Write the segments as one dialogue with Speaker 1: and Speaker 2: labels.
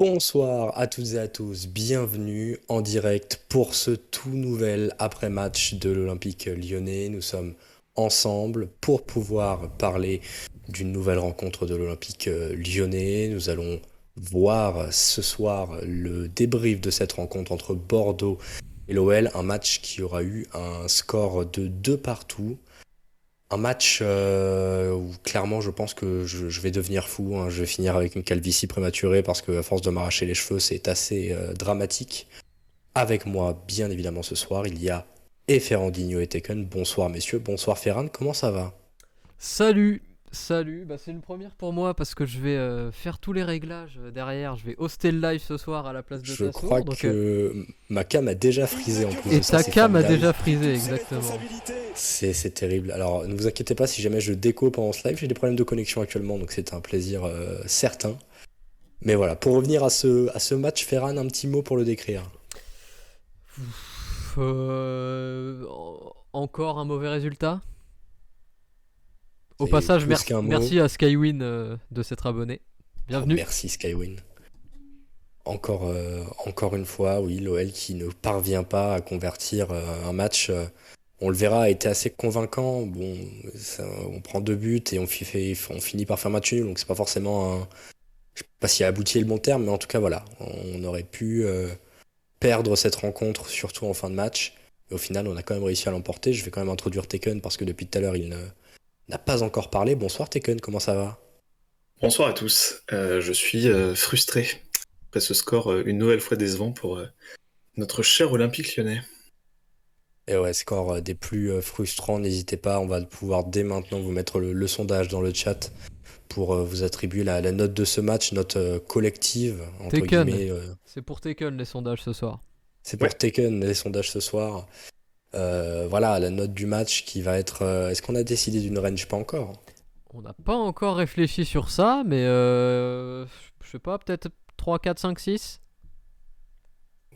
Speaker 1: Bonsoir à toutes et à tous, bienvenue en direct pour ce tout nouvel après-match de l'Olympique lyonnais. Nous sommes ensemble pour pouvoir parler d'une nouvelle rencontre de l'Olympique lyonnais. Nous allons voir ce soir le débrief de cette rencontre entre Bordeaux et l'OL, un match qui aura eu un score de 2 partout. Un match euh, où clairement je pense que je, vais devenir fou. Hein. Je vais finir avec une calvitie prématurée parce que à force de m'arracher les cheveux, c'est assez euh, dramatique. Avec moi, bien évidemment, ce soir, il y a et et Taken. Bonsoir messieurs, bonsoir Ferran, comment ça va?
Speaker 2: Salut Salut, bah c'est une première pour moi parce que je vais euh, faire tous les réglages euh, derrière. Je vais hoster le live ce soir à la place de
Speaker 1: Je crois que euh, ma cam a déjà frisé en plus.
Speaker 2: Et ta cam a déjà frisé, exactement.
Speaker 1: C'est terrible. Alors ne vous inquiétez pas si jamais je déco pendant ce live, j'ai des problèmes de connexion actuellement donc c'est un plaisir certain. Mais voilà, pour revenir à ce, à ce match, Ferran, un petit mot pour le décrire.
Speaker 2: encore un mauvais résultat? Au passage, merci, à Skywin euh, de s'être abonné. Bienvenue.
Speaker 1: merci Skywin. Encore, euh, encore une fois, oui, l'OL qui ne parvient pas à convertir euh, un match. on le verra, a été assez convaincant. Bon, on prend deux buts et on, on finit par faire match nul, donc c'est pas forcément un. Je sais pas si abouti le bon terme, mais en tout cas, voilà. On aurait pu perdre cette rencontre, surtout en fin de match. Et au final, on a quand même réussi à l'emporter. Je vais quand même introduire Taken parce que depuis tout à l'heure, il ne n'a pas encore parlé. Bonsoir Tekken, comment ça va?
Speaker 3: Bonsoir à tous. Euh, je suis euh, frustré après ce score euh, une nouvelle fois décevant pour notre cher Olympique lyonnais.
Speaker 1: Et ouais, score des plus frustrants, n'hésitez pas, on va pouvoir dès maintenant vous mettre le, sondage dans le chat pour vous attribuer la, note de ce match, note collective.
Speaker 2: Entre C'est pour Taken les sondages ce soir.
Speaker 1: C'est pour Taken les sondages ce soir. Euh, voilà, la note du match qui va être. Euh, est-ce qu'on a décidé d'une range? Pas encore.
Speaker 2: On n'a pas encore réfléchi sur ça, mais euh, je sais pas, peut-être 3, 4, 5, 6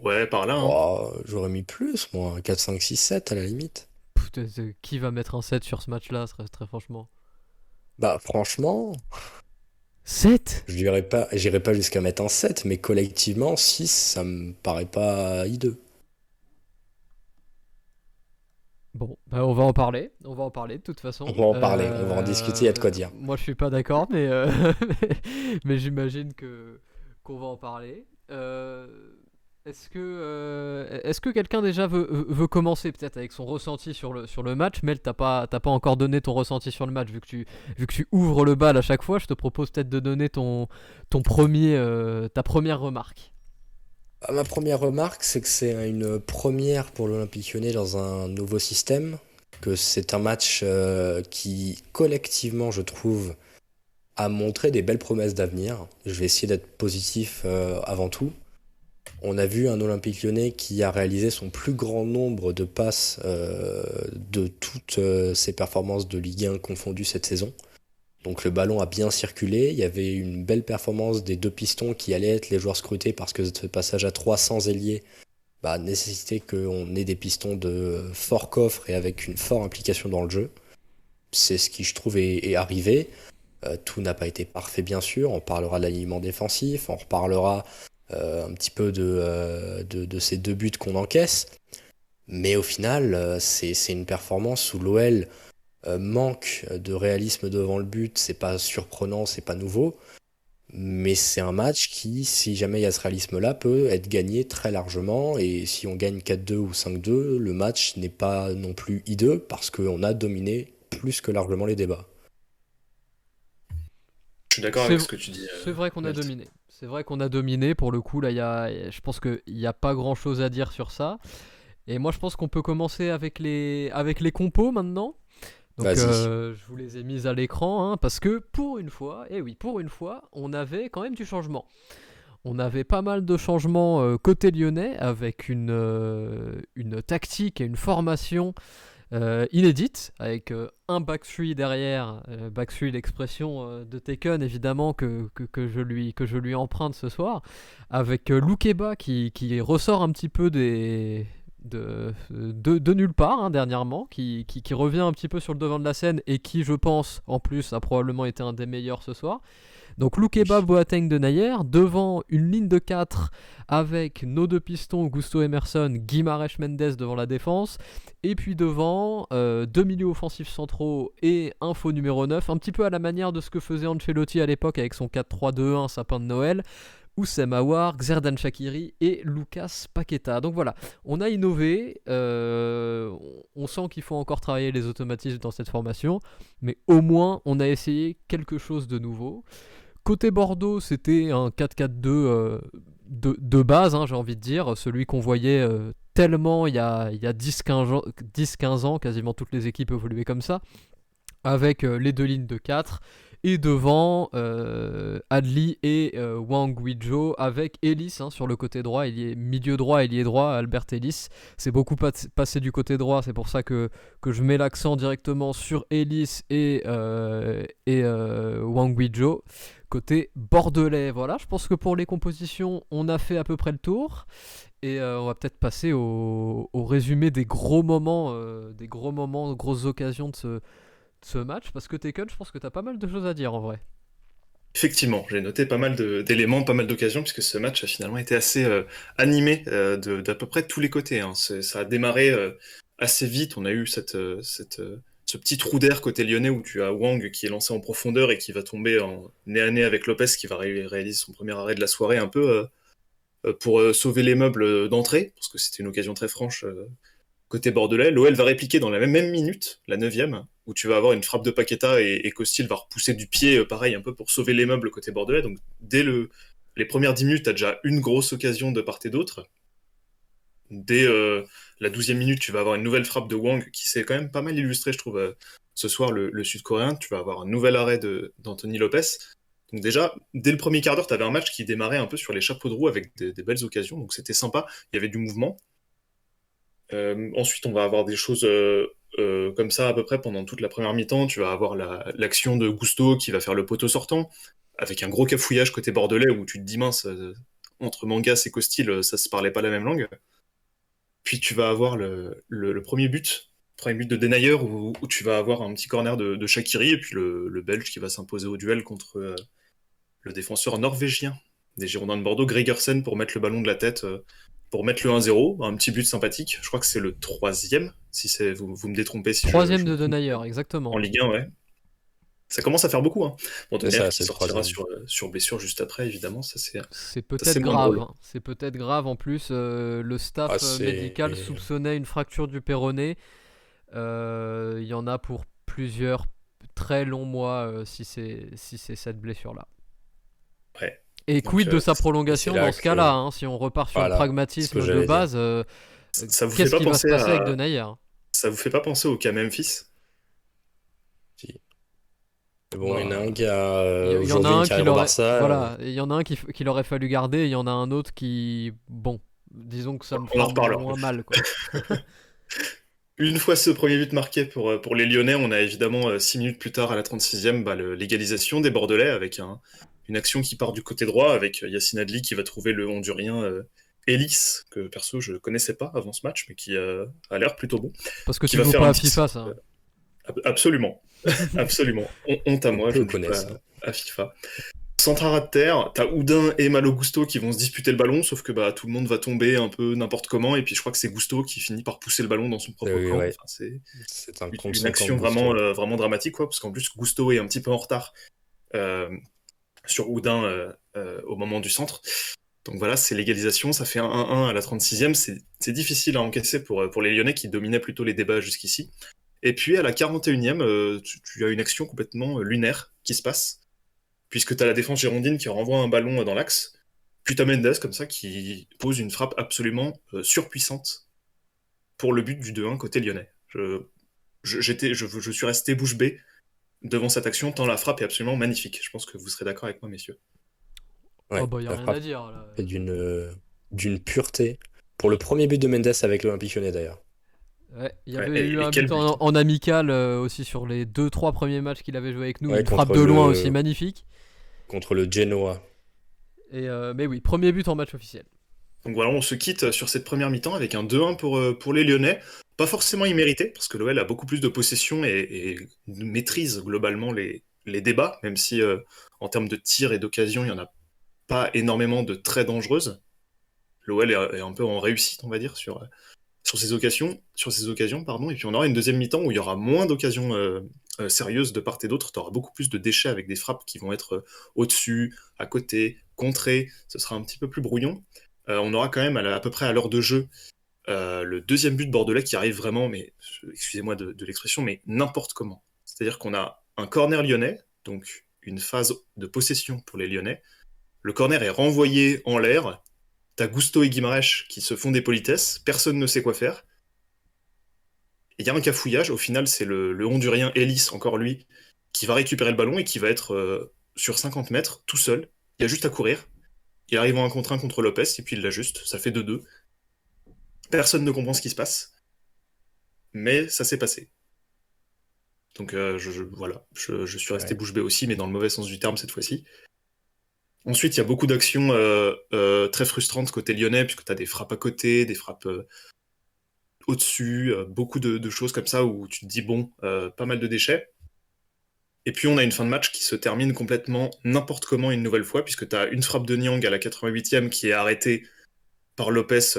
Speaker 3: Ouais, par là. Hein.
Speaker 1: Oh, j'aurais mis plus, moi. 4, 5, 6, 7 à la limite.
Speaker 2: Putain, qui va mettre un 7 sur ce match-là, très franchement?
Speaker 1: Bah, franchement.
Speaker 2: 7
Speaker 1: Je dirais pas, j'irai pas jusqu'à mettre un 7, mais collectivement, 6, ça me paraît pas hideux.
Speaker 2: Bon, bah on va en parler. On va en parler de toute façon.
Speaker 1: On va en parler, on va en discuter, il y a de quoi dire.
Speaker 2: Euh, moi je suis pas d'accord, mais, euh, mais j'imagine que qu'on va en parler. Euh, est-ce que, est-ce que quelqu'un déjà veut, veut commencer peut-être avec son ressenti sur le, sur le match? Mel, t'as pas, pas encore donné ton ressenti sur le match vu que, tu, vu que tu ouvres le bal à chaque fois. Je te propose peut-être de donner ton, ton premier, ta première remarque.
Speaker 1: Bah, ma première remarque, c'est que c'est une première pour l'Olympique lyonnais dans un nouveau système, que c'est un match euh, qui, collectivement, je trouve, a montré des belles promesses d'avenir. Je vais essayer d'être positif euh, avant tout. On a vu un Olympique lyonnais qui a réalisé son plus grand nombre de passes euh, de toutes ses performances de Ligue 1 confondues cette saison. Donc le ballon a bien circulé, il y avait une belle performance des deux pistons qui allaient être les joueurs scrutés parce que ce passage à 300 ailiers bah, nécessitait qu'on ait des pistons de fort coffre et avec une forte implication dans le jeu. C'est ce qui je trouve est, arrivé. Euh, tout n'a pas été parfait bien sûr, on parlera de l'alignement défensif, on reparlera euh, un petit peu euh, de, de, ces deux buts qu'on encaisse. Mais au final, c'est une performance où l'OL euh, manque de réalisme devant le but, c'est pas surprenant, c'est pas nouveau. Mais c'est un match qui, si jamais il y a ce réalisme-là, peut être gagné très largement. Et si on gagne 4-2 ou 5-2, le match n'est pas non plus hideux parce qu'on a dominé plus que largement les débats.
Speaker 3: Je suis d'accord avec ce que tu dis.
Speaker 2: Euh, c'est vrai qu'on a dominé. C'est vrai qu'on a dominé. Pour le coup, là, y a, je pense qu'il n'y a pas grand-chose à dire sur ça. Et moi, je pense qu'on peut commencer avec les, avec les compos maintenant. Donc euh, je vous les ai mises à l'écran hein, parce que pour une fois, et eh oui, pour une fois, on avait quand même du changement. On avait pas mal de changements euh, côté lyonnais avec une, euh, une tactique et une formation inédite avec un back derrière, back l'expression de Taken évidemment que, que, je lui, que je lui emprunte ce soir, avec Loukeba qui, qui ressort un petit peu des, de, de, nulle part hein, dernièrement, qui, revient un petit peu sur le devant de la scène et qui, je pense, en plus, a probablement été un des meilleurs ce soir. Donc Loukeba, Boateng, de Nayer, devant une ligne de 4 avec nos deux pistons, Gusto Emerson, Guimarães Mendes devant la défense, et puis devant euh, deux milieux offensifs centraux et un faux numéro 9, un petit peu à la manière de ce que faisait Ancelotti à l'époque avec son 4-3-2-1 sapin de Noël. Oussem Aouar, Xerdan Shakiri et Lucas Paqueta. Donc voilà, on a innové, euh, on sent qu'il faut encore travailler les automatismes dans cette formation, mais au moins on a essayé quelque chose de nouveau. Côté Bordeaux, c'était un 4-4-2 euh, de, base, hein, j'ai envie de dire, celui qu'on voyait euh, tellement il y a, il y a 10-15 ans, quasiment toutes les équipes évoluaient comme ça, avec les deux lignes de 4 et devant, euh, Adli et euh, Wang Guizhou avec Ellis hein, sur le côté droit. Il est milieu droit, est droit, Albert Ellis. C'est beaucoup passé du côté droit, c'est pour ça que, que je mets l'accent directement sur Ellis et, euh, et Wang Guizhou. Côté bordelais, voilà, je pense que pour les compositions, on a fait à peu près le tour. Et on va peut-être passer au, au, résumé des gros moments, des gros moments, grosses occasions de ce, ce match Parce que Taken, je pense que tu as pas mal de choses à dire en vrai.
Speaker 3: Effectivement, j'ai noté pas mal d'éléments, pas mal d'occasions, puisque ce match a finalement été assez euh, animé euh, d'à peu près tous les côtés. Hein. Ça a démarré euh, assez vite, on a eu cette, ce petit trou d'air côté lyonnais où tu as Wang qui est lancé en profondeur et qui va tomber en nez à nez avec Lopez qui va réaliser son premier arrêt de la soirée un peu pour sauver les meubles d'entrée, parce que c'était une occasion très franche côté bordelais. L'OL va répliquer dans la même, minute, la neuvième, où tu vas avoir une frappe de Paqueta et, et Costil va repousser du pied, euh, pareil, un peu pour sauver les meubles côté bordelais. Donc dès le, les premières 10 minutes, tu as déjà une grosse occasion de part et d'autre. Dès euh, la douzième minute, tu vas avoir une nouvelle frappe de Wang qui s'est quand même pas mal illustré, je trouve, euh, ce soir, le, Sud-Coréen. Tu vas avoir un nouvel arrêt d'Anthony Lopez. Donc déjà, dès le premier quart d'heure, tu avais un match qui démarrait un peu sur les chapeaux de roue avec des belles occasions. Donc c'était sympa, il y avait du mouvement. Ensuite, on va avoir des choses euh, comme ça à peu près pendant toute la première mi-temps. Tu vas avoir l'action de Gusto qui va faire le poteau sortant, avec un gros cafouillage côté bordelais où tu te dis mince, euh, entre Mangas et Costil, euh, ça se parlait pas la même langue. Puis tu vas avoir le, premier but, premier but de Denayer où, tu vas avoir un petit corner de, de Shakiri et puis le, Belge qui va s'imposer au duel contre le défenseur norvégien des Girondins de Bordeaux, Gregersen, pour mettre le ballon de la tête pour mettre le 1-0, un petit but sympathique. Je crois que c'est le troisième, si c'est vous, vous me détrompez. Si
Speaker 2: troisième de Denayer, exactement.
Speaker 3: En Ligue 1, ouais. Ça commence à faire beaucoup. Hein. Bon, Denayer qui sortira sur, euh, sur, blessure juste après, évidemment. Ça, c'est,
Speaker 2: c'est peut-être grave. Hein. C'est peut-être grave. En plus, euh, le staff ah, euh, médical soupçonnait une fracture du péroné. Il y en a pour plusieurs très longs mois si, c'est, si c'est cette blessure-là.
Speaker 3: Ouais.
Speaker 2: Et quid de euh, sa prolongation dans ce cas-là hein, Si on repart sur le pragmatisme de base, euh, ça vous fait pas penser va se passer avec Denayer?
Speaker 3: Ça vous fait pas penser au cas Memphis?
Speaker 1: Si. Bon, il y en a un qui a. il y en a un qui
Speaker 2: l'aurait. Voilà, il y en a un qui, qui l'aurait fallu garder, et il y en a un autre qui. Bon, disons que ça me fait moins mal. Quoi.
Speaker 3: Une fois ce premier but marqué pour, euh, pour les Lyonnais, on a évidemment 6 minutes plus tard à la 36e bah, l'égalisation des Bordelais avec un, une action qui part du côté droit avec Yacine Adli qui va trouver le Hondurien euh, Ellis, que perso je connaissais pas avant ce match, mais qui euh, a l'air plutôt bon.
Speaker 2: Parce que tu vas faire pas à FIFA, ça.
Speaker 3: absolument, absolument. honte à moi, je, connais à FIFA. Centrara de terre, t'as Houdin et Malo Gusto qui vont se disputer le ballon, sauf que bah, tout le monde va tomber un peu n'importe comment, et puis je crois que c'est Gusto qui finit par pousser le ballon dans son propre camp. c'est une, action vraiment, euh, vraiment dramatique, quoi, parce qu'en plus Gusto est un petit peu en retard sur Houdin euh, euh, au moment du centre. Donc voilà, c'est l'égalisation, ça fait un 1-1 à la 36e, c'est difficile à encaisser pour, euh, pour les Lyonnais qui dominaient plutôt les débats jusqu'ici. Et puis à la 41e, tu, as une action complètement lunaire qui se passe, puisque tu as la défense girondine qui renvoie un ballon dans l'axe, puis tu as Mendes comme ça qui pose une frappe absolument surpuissante pour le but du 2-1 côté lyonnais. Je, je, je, suis resté bouche bée devant cette action, tant la frappe est absolument magnifique. Je pense que vous serez d'accord avec moi, messieurs.
Speaker 2: Ouais, oh bah, y a rien à dire. Là.
Speaker 1: Et d'une, d'une pureté. Pour le premier but de Mendes avec l'Olympique Lyonnais d'ailleurs.
Speaker 2: Ouais, il y avait eu un but en, amical euh, aussi sur les 2-3 premiers matchs qu'il avait joué avec nous. une frappe de loin aussi magnifique.
Speaker 1: Contre le Genoa.
Speaker 2: Et euh, mais oui, premier but en match officiel.
Speaker 3: Donc voilà, on se quitte sur cette première mi-temps avec un 2-1 pour, euh, pour les Lyonnais. Pas forcément immérité, parce que l'OL a beaucoup plus de possession et, maîtrise globalement les, débats, même si euh, en termes de tir et d'occasion, il n'y en a pas énormément de très dangereuses. L'OL est, un peu en réussite, on va dire, sur, sur ces occasions, pardon. et puis on aura une deuxième mi-temps où il y aura moins d'occasions euh, euh, sérieuses de part et d'autre, tu auras beaucoup plus de déchets avec des frappes qui vont être euh, au-dessus, à côté, contrées, ce sera un petit peu plus brouillon. On aura quand même à, peu près à l'heure de jeu le deuxième but bordelais qui arrive vraiment, mais excusez-moi de, de l'expression, mais n'importe comment. C'est-à-dire qu'on a un corner lyonnais, donc une phase de possession pour les lyonnais. Le corner est renvoyé en l'air, T'as Gusto et Guimarães qui se font des politesses, personne ne sait quoi faire. Il y a un cafouillage, au final c'est le, Hondurien Ellis, encore lui, qui va récupérer le ballon et qui va être euh, sur 50 mètres, tout seul. Il y a juste à courir. Il arrive en un contre un contre Lopez, et puis il l'ajuste, ça fait 2-2. Personne ne comprend ce qui se passe. Mais ça s'est passé. Donc euh, je, voilà, je, suis resté bouche bée aussi, mais dans le mauvais sens du terme cette fois-ci. Ensuite, il y a beaucoup d'actions euh, euh, très frustrantes côté lyonnais, puisque tu as des frappes à côté, des frappes au-dessus, beaucoup de, choses comme ça où tu te dis, bon, pas mal de déchets. Et puis on a une fin de match qui se termine complètement n'importe comment une nouvelle fois, puisque tu as une frappe de Niang à la 88e qui est arrêtée par Lopez,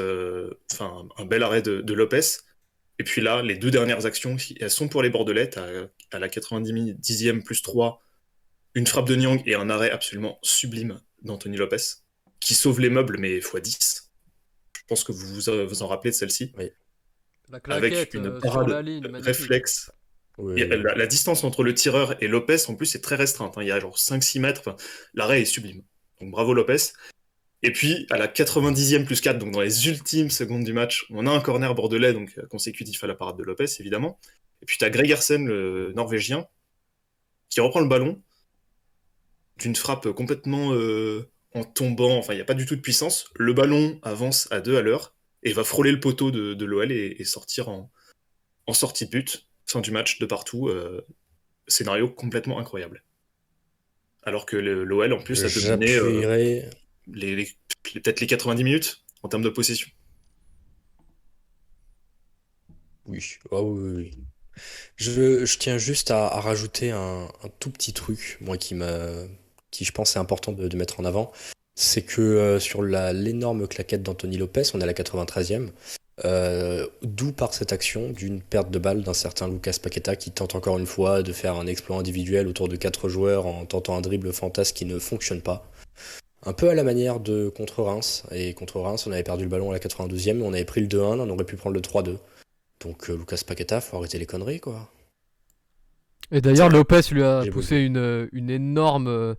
Speaker 3: enfin un bel arrêt de, Lopez. Et puis là, les deux dernières actions, elles sont pour les Bordelais. À, à la 90e plus 3, une frappe de Nyang et un arrêt absolument sublime d'Anthony Lopez, qui sauve les meubles, mais x10. Je pense que vous vous, en rappelez de celle-ci.
Speaker 2: Oui. Avec une euh, parade
Speaker 3: réflexe. La, distance entre le tireur et Lopez, en plus, est très restreinte. Hein. Il y a genre 5-6 mètres. L'arrêt est sublime. Donc bravo Lopez. Et puis, à la 90e plus 4, donc dans les ultimes secondes du match, on a un corner bordelais, donc euh, consécutif à la parade de Lopez, évidemment. Et puis, tu as Gregersen, le norvégien, qui reprend le ballon, d'une frappe complètement euh, en tombant, enfin il n'y a pas du tout de puissance, le ballon avance à deux à l'heure et va frôler le poteau de, l'OL et, sortir en, sortie de but, fin du match de partout. Euh, scénario complètement incroyable. Alors que l'OL en plus a dominé euh, les, peut-être les 90 minutes en termes de possession.
Speaker 1: Oui, ah oui, oui. Je, tiens juste à, rajouter un, un, tout petit truc, moi qui m'a qui je pense est important de, mettre en avant, c'est que euh, sur l'énorme claquette d'Anthony Lopez, on est à la 93e, euh, d'où par cette action d'une perte de balle d'un certain Lucas Paqueta qui tente encore une fois de faire un exploit individuel autour de quatre joueurs en tentant un dribble fantasme qui ne fonctionne pas. Un peu à la manière de contre Reims. Et contre Reims, on avait perdu le ballon à la 92e, on avait pris le 2-1, on aurait pu prendre le 3-2. Donc euh, Lucas Paqueta, faut arrêter les conneries quoi.
Speaker 2: Et d'ailleurs, Lopez lui a poussé une, une, énorme,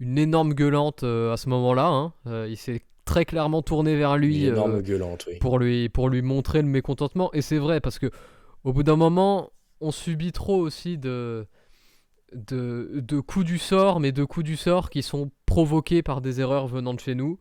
Speaker 2: une énorme gueulante euh, à ce moment-là. Hein. Il s'est très clairement tourné vers lui,
Speaker 1: euh, gueulante,
Speaker 2: pour lui pour lui montrer le mécontentement. Et c'est vrai parce que au bout d'un moment, on subit trop aussi de, de, de coups du sort, mais de coups du sort qui sont provoqués par des erreurs venant de chez nous.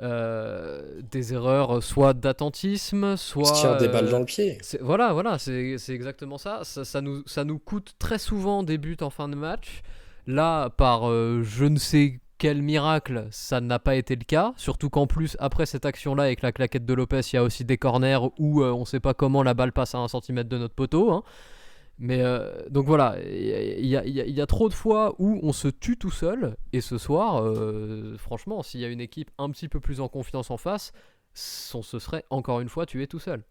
Speaker 2: des erreurs soit d'attentisme, soit.
Speaker 1: Se tire des balles dans le pied.
Speaker 2: Voilà, voilà, c'est exactement ça. Ça, ça, nous, ça nous coûte très souvent des buts en fin de match. Là, par euh, je ne sais quel miracle, ça n'a pas été le cas. Surtout qu'en plus, après cette action-là, avec la claquette de Lopez, il y a aussi des corners où euh, on ne sait pas comment la balle passe à un centimètre de notre poteau. Hein. Mais euh, donc voilà, il y, a trop de fois où on se tue tout seul. Et ce soir, franchement, s'il y a une équipe un petit peu plus en confiance en face, on se serait encore une fois tué tout seul.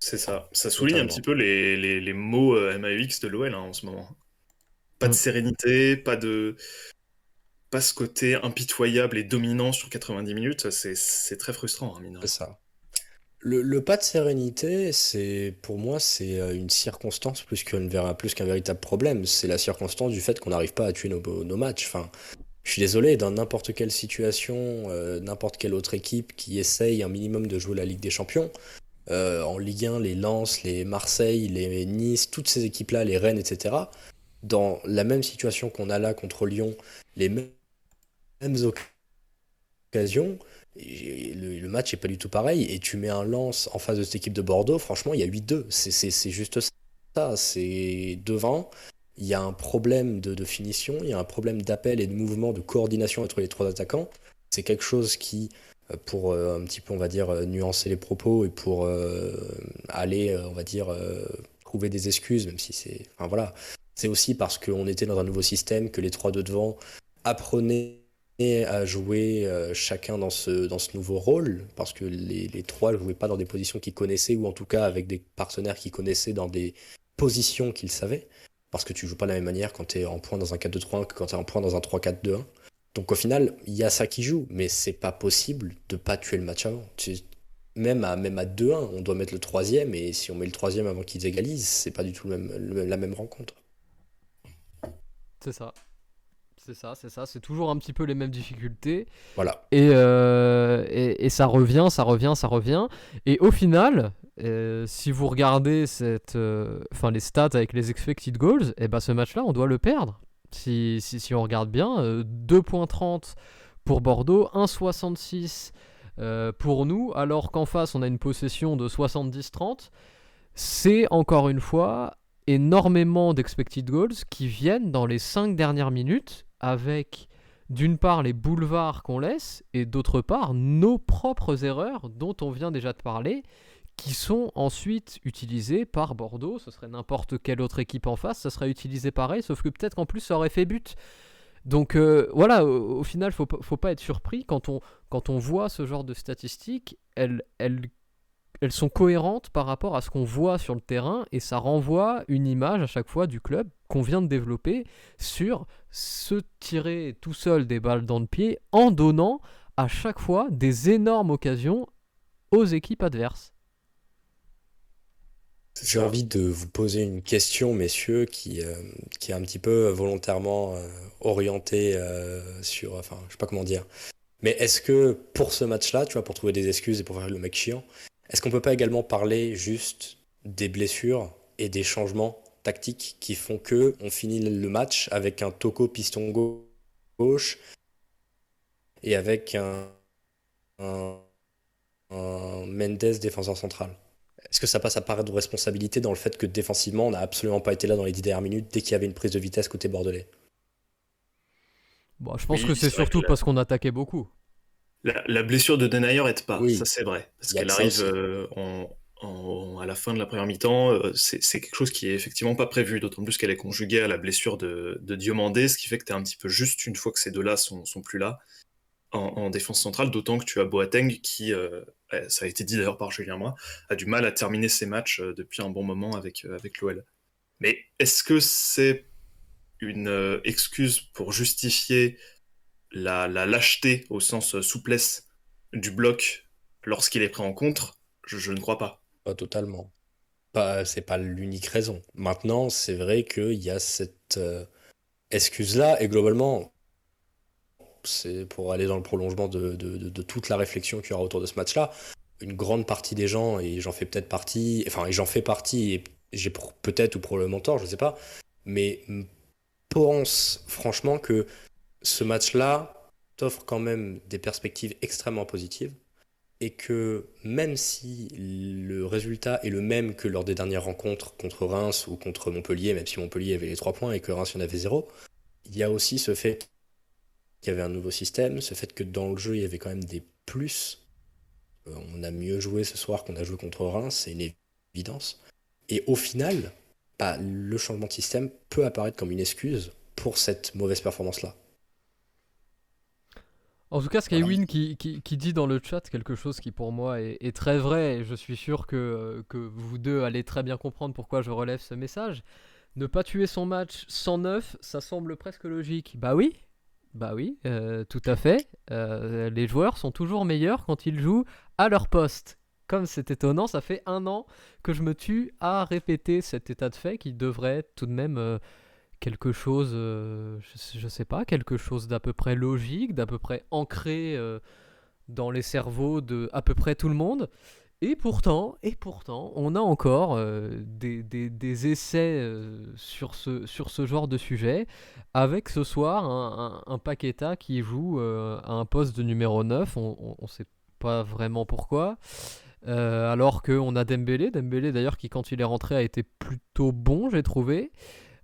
Speaker 3: C'est ça. Ça souligne un petit peu les, les, les mots MAUX de l'OL hein, en ce moment. Pas de mm. sérénité, pas de pas ce côté impitoyable et dominant sur 90 minutes, c'est très frustrant. Hein,
Speaker 1: c'est ça. Le, pas de sérénité, c'est pour moi, c'est euh, une circonstance plus qu'un plus qu'un véritable problème. C'est la circonstance du fait qu'on n'arrive pas à tuer nos, nos, matchs. Enfin, je suis désolé, dans n'importe quelle situation, euh, n'importe quelle autre équipe qui essaye un minimum de jouer la Ligue des Champions, euh, en Ligue 1, les Lens, les Marseille, les Nice, toutes ces équipes-là, les Rennes, etc., dans la même situation qu'on a là contre Lyon, les mêmes occasions, le, match est pas du tout pareil. Et tu mets un lance en face de cette équipe de Bordeaux, franchement, il y a 8-2. C'est juste ça. C'est devant. Il y a un problème de, finition, il y a un problème d'appel et de mouvement, de coordination entre les trois attaquants. C'est quelque chose qui, euh, pour euh, un petit peu, on va dire, euh, nuancer les propos et pour aller, on va dire, trouver des excuses, même si c'est. Enfin voilà c'est aussi parce qu'on était dans un nouveau système que les trois de devant apprenaient à jouer euh, chacun dans ce, dans ce nouveau rôle, parce que les, les trois ne jouaient pas dans des positions qu'ils connaissaient, ou en tout cas avec des partenaires qu'ils connaissaient dans des positions qu'ils savaient, parce que tu joues pas de la même manière quand tu es en point dans un 4-2-3-1 que quand tu es en point dans un 3-4-2-1. Donc au final, il y a ça qui joue, mais c'est pas possible de pas tuer le match avant. même à, même à 2-1, on doit mettre le troisième, et si on met le troisième avant qu'ils égalisent, c'est pas du tout la même rencontre.
Speaker 2: C'est ça. C'est ça, c'est ça. C'est toujours un petit peu les mêmes difficultés.
Speaker 1: Voilà.
Speaker 2: Et, euh, et, ça revient, ça revient, ça revient. Et au final, euh, si vous regardez cette, euh, les stats avec les expected goals, et eh ben ce match-là, on doit le perdre. Si, si, si on regarde bien, 2.30 pour Bordeaux, 1.66 pour nous, alors qu'en face, on a une possession de 70-30. C'est encore une fois énormément d'expected goals qui viennent dans les 5 dernières minutes avec d'une part les boulevards qu'on laisse et d'autre part nos propres erreurs dont on vient déjà de parler qui sont ensuite utilisées par Bordeaux, ce serait n'importe quelle autre équipe en face, ça serait utilisé pareil, sauf que peut-être qu'en plus ça aurait fait but. Donc euh, voilà, au, final, faut, faut pas être surpris quand on, quand on voit ce genre de statistiques, elles, elles elles sont cohérentes par rapport à ce qu'on voit sur le terrain et ça renvoie une image à chaque fois du club qu'on vient de développer sur se tirer tout seul des balles dans le pied en donnant à chaque fois des énormes occasions aux équipes adverses.
Speaker 1: J'ai envie de vous poser une question, messieurs, qui, euh, est un petit peu volontairement euh, orientée euh, sur. Enfin, je sais pas comment dire. Mais est-ce que pour ce match-là, tu vois, pour trouver des excuses et pour faire le mec chiant, est-ce qu'on peut pas également parler juste des blessures et des changements tactiques qui font que on finit le match avec un Toko piston gauche et avec un, Mendes défenseur central? Est-ce que ça passe à part de responsabilité dans le fait que défensivement on n'a absolument pas été là dans les dix dernières minutes dès qu'il y avait une prise de vitesse côté bordelais?
Speaker 2: Bon, je pense que c'est surtout parce qu'on attaquait beaucoup.
Speaker 3: La, blessure de Denayer est pas, ça c'est vrai, parce qu'elle arrive euh, à la fin de la première mi-temps. Euh, c'est quelque chose qui est effectivement pas prévu, d'autant plus qu'elle est conjuguée à la blessure de, de, Diomandé, ce qui fait que tu es un petit peu juste une fois que ces deux-là sont, sont, plus là en, défense centrale, d'autant que tu as Boateng qui, euh, eh, ça a été dit d'ailleurs par Julien Moi, a du mal à terminer ses matchs depuis un bon moment avec, avec l'OL. Mais est-ce que c'est une excuse pour justifier la, lâcheté au sens euh, souplesse du bloc lorsqu'il est pris en contre, je, ne crois pas.
Speaker 1: Pas totalement. Pas, c'est pas l'unique raison. Maintenant, c'est vrai qu'il y a cette euh, excuse-là, et globalement, c'est pour aller dans le prolongement de, toute la réflexion qu'il y aura autour de ce match-là. Une grande partie des gens, et j'en fais peut-être partie, enfin, et j'en fais partie, et j'ai peut-être ou probablement tort, je sais pas, mais pense franchement que ce match-là t'offre quand même des perspectives extrêmement positives et que même si le résultat est le même que lors des dernières rencontres contre Reims ou contre Montpellier, même si Montpellier avait les trois points et que Reims en avait zéro, il y a aussi ce fait qu'il y avait un nouveau système, ce fait que dans le jeu il y avait quand même des plus. Euh, on a mieux joué ce soir qu'on a joué contre Reims, c'est une évidence. Et au final, bah, le changement de système peut apparaître comme une excuse pour cette mauvaise performance-là.
Speaker 2: En tout cas, Skywin qui, qui, dit dans le chat quelque chose qui pour moi est, très vrai, et je suis sûr que, que, vous deux allez très bien comprendre pourquoi je relève ce message. Ne pas tuer son match 109, ça semble presque logique. Bah oui, bah oui, euh, tout à fait. Euh, les joueurs sont toujours meilleurs quand ils jouent à leur poste. Comme c'est étonnant, ça fait un an que je me tue à répéter cet état de fait qui devrait tout de même... Euh, quelque chose, euh, je, sais pas, quelque chose d'à peu près logique, d'à peu près ancré euh, dans les cerveaux de à peu près tout le monde. Et pourtant, et pourtant, on a encore euh, des, des, essais sur, ce, sur ce genre de sujet, avec ce soir un, un, Paqueta qui joue à un poste de numéro 9, on ne sait pas vraiment pourquoi. alors qu'on a Dembélé, Dembélé d'ailleurs qui quand il est rentré a été plutôt bon, j'ai trouvé.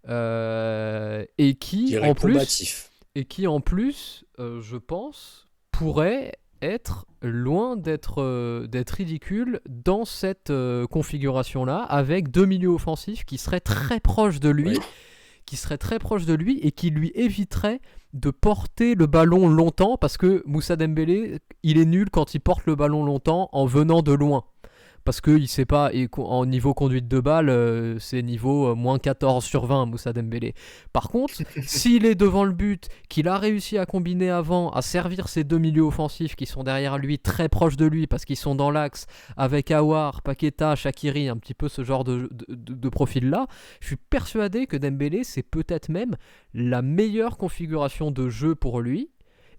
Speaker 2: Euh, et qui en plus et qui en plus, euh, je pense, pourrait être loin d'être euh, d'être ridicule dans cette configuration là avec deux milieux offensifs qui seraient très proches de lui qui serait très proche de lui et qui lui éviterait de porter le ballon longtemps parce que Moussa Dembélé, il est nul quand il porte le ballon longtemps en venant de loin parce qu'il sait pas, et en niveau conduite de balle, euh, c'est niveau euh, moins 14 sur 20, Moussa Dembélé. Par contre, s'il est devant le but, qu'il a réussi à combiner avant, à servir ses deux milieux offensifs qui sont derrière lui, très proches de lui, parce qu'ils sont dans l'axe, avec Awar, Paqueta, Shakiri, un petit peu ce genre de, de profil-là, je suis persuadé que Dembélé, c'est peut-être même la meilleure configuration de jeu pour lui,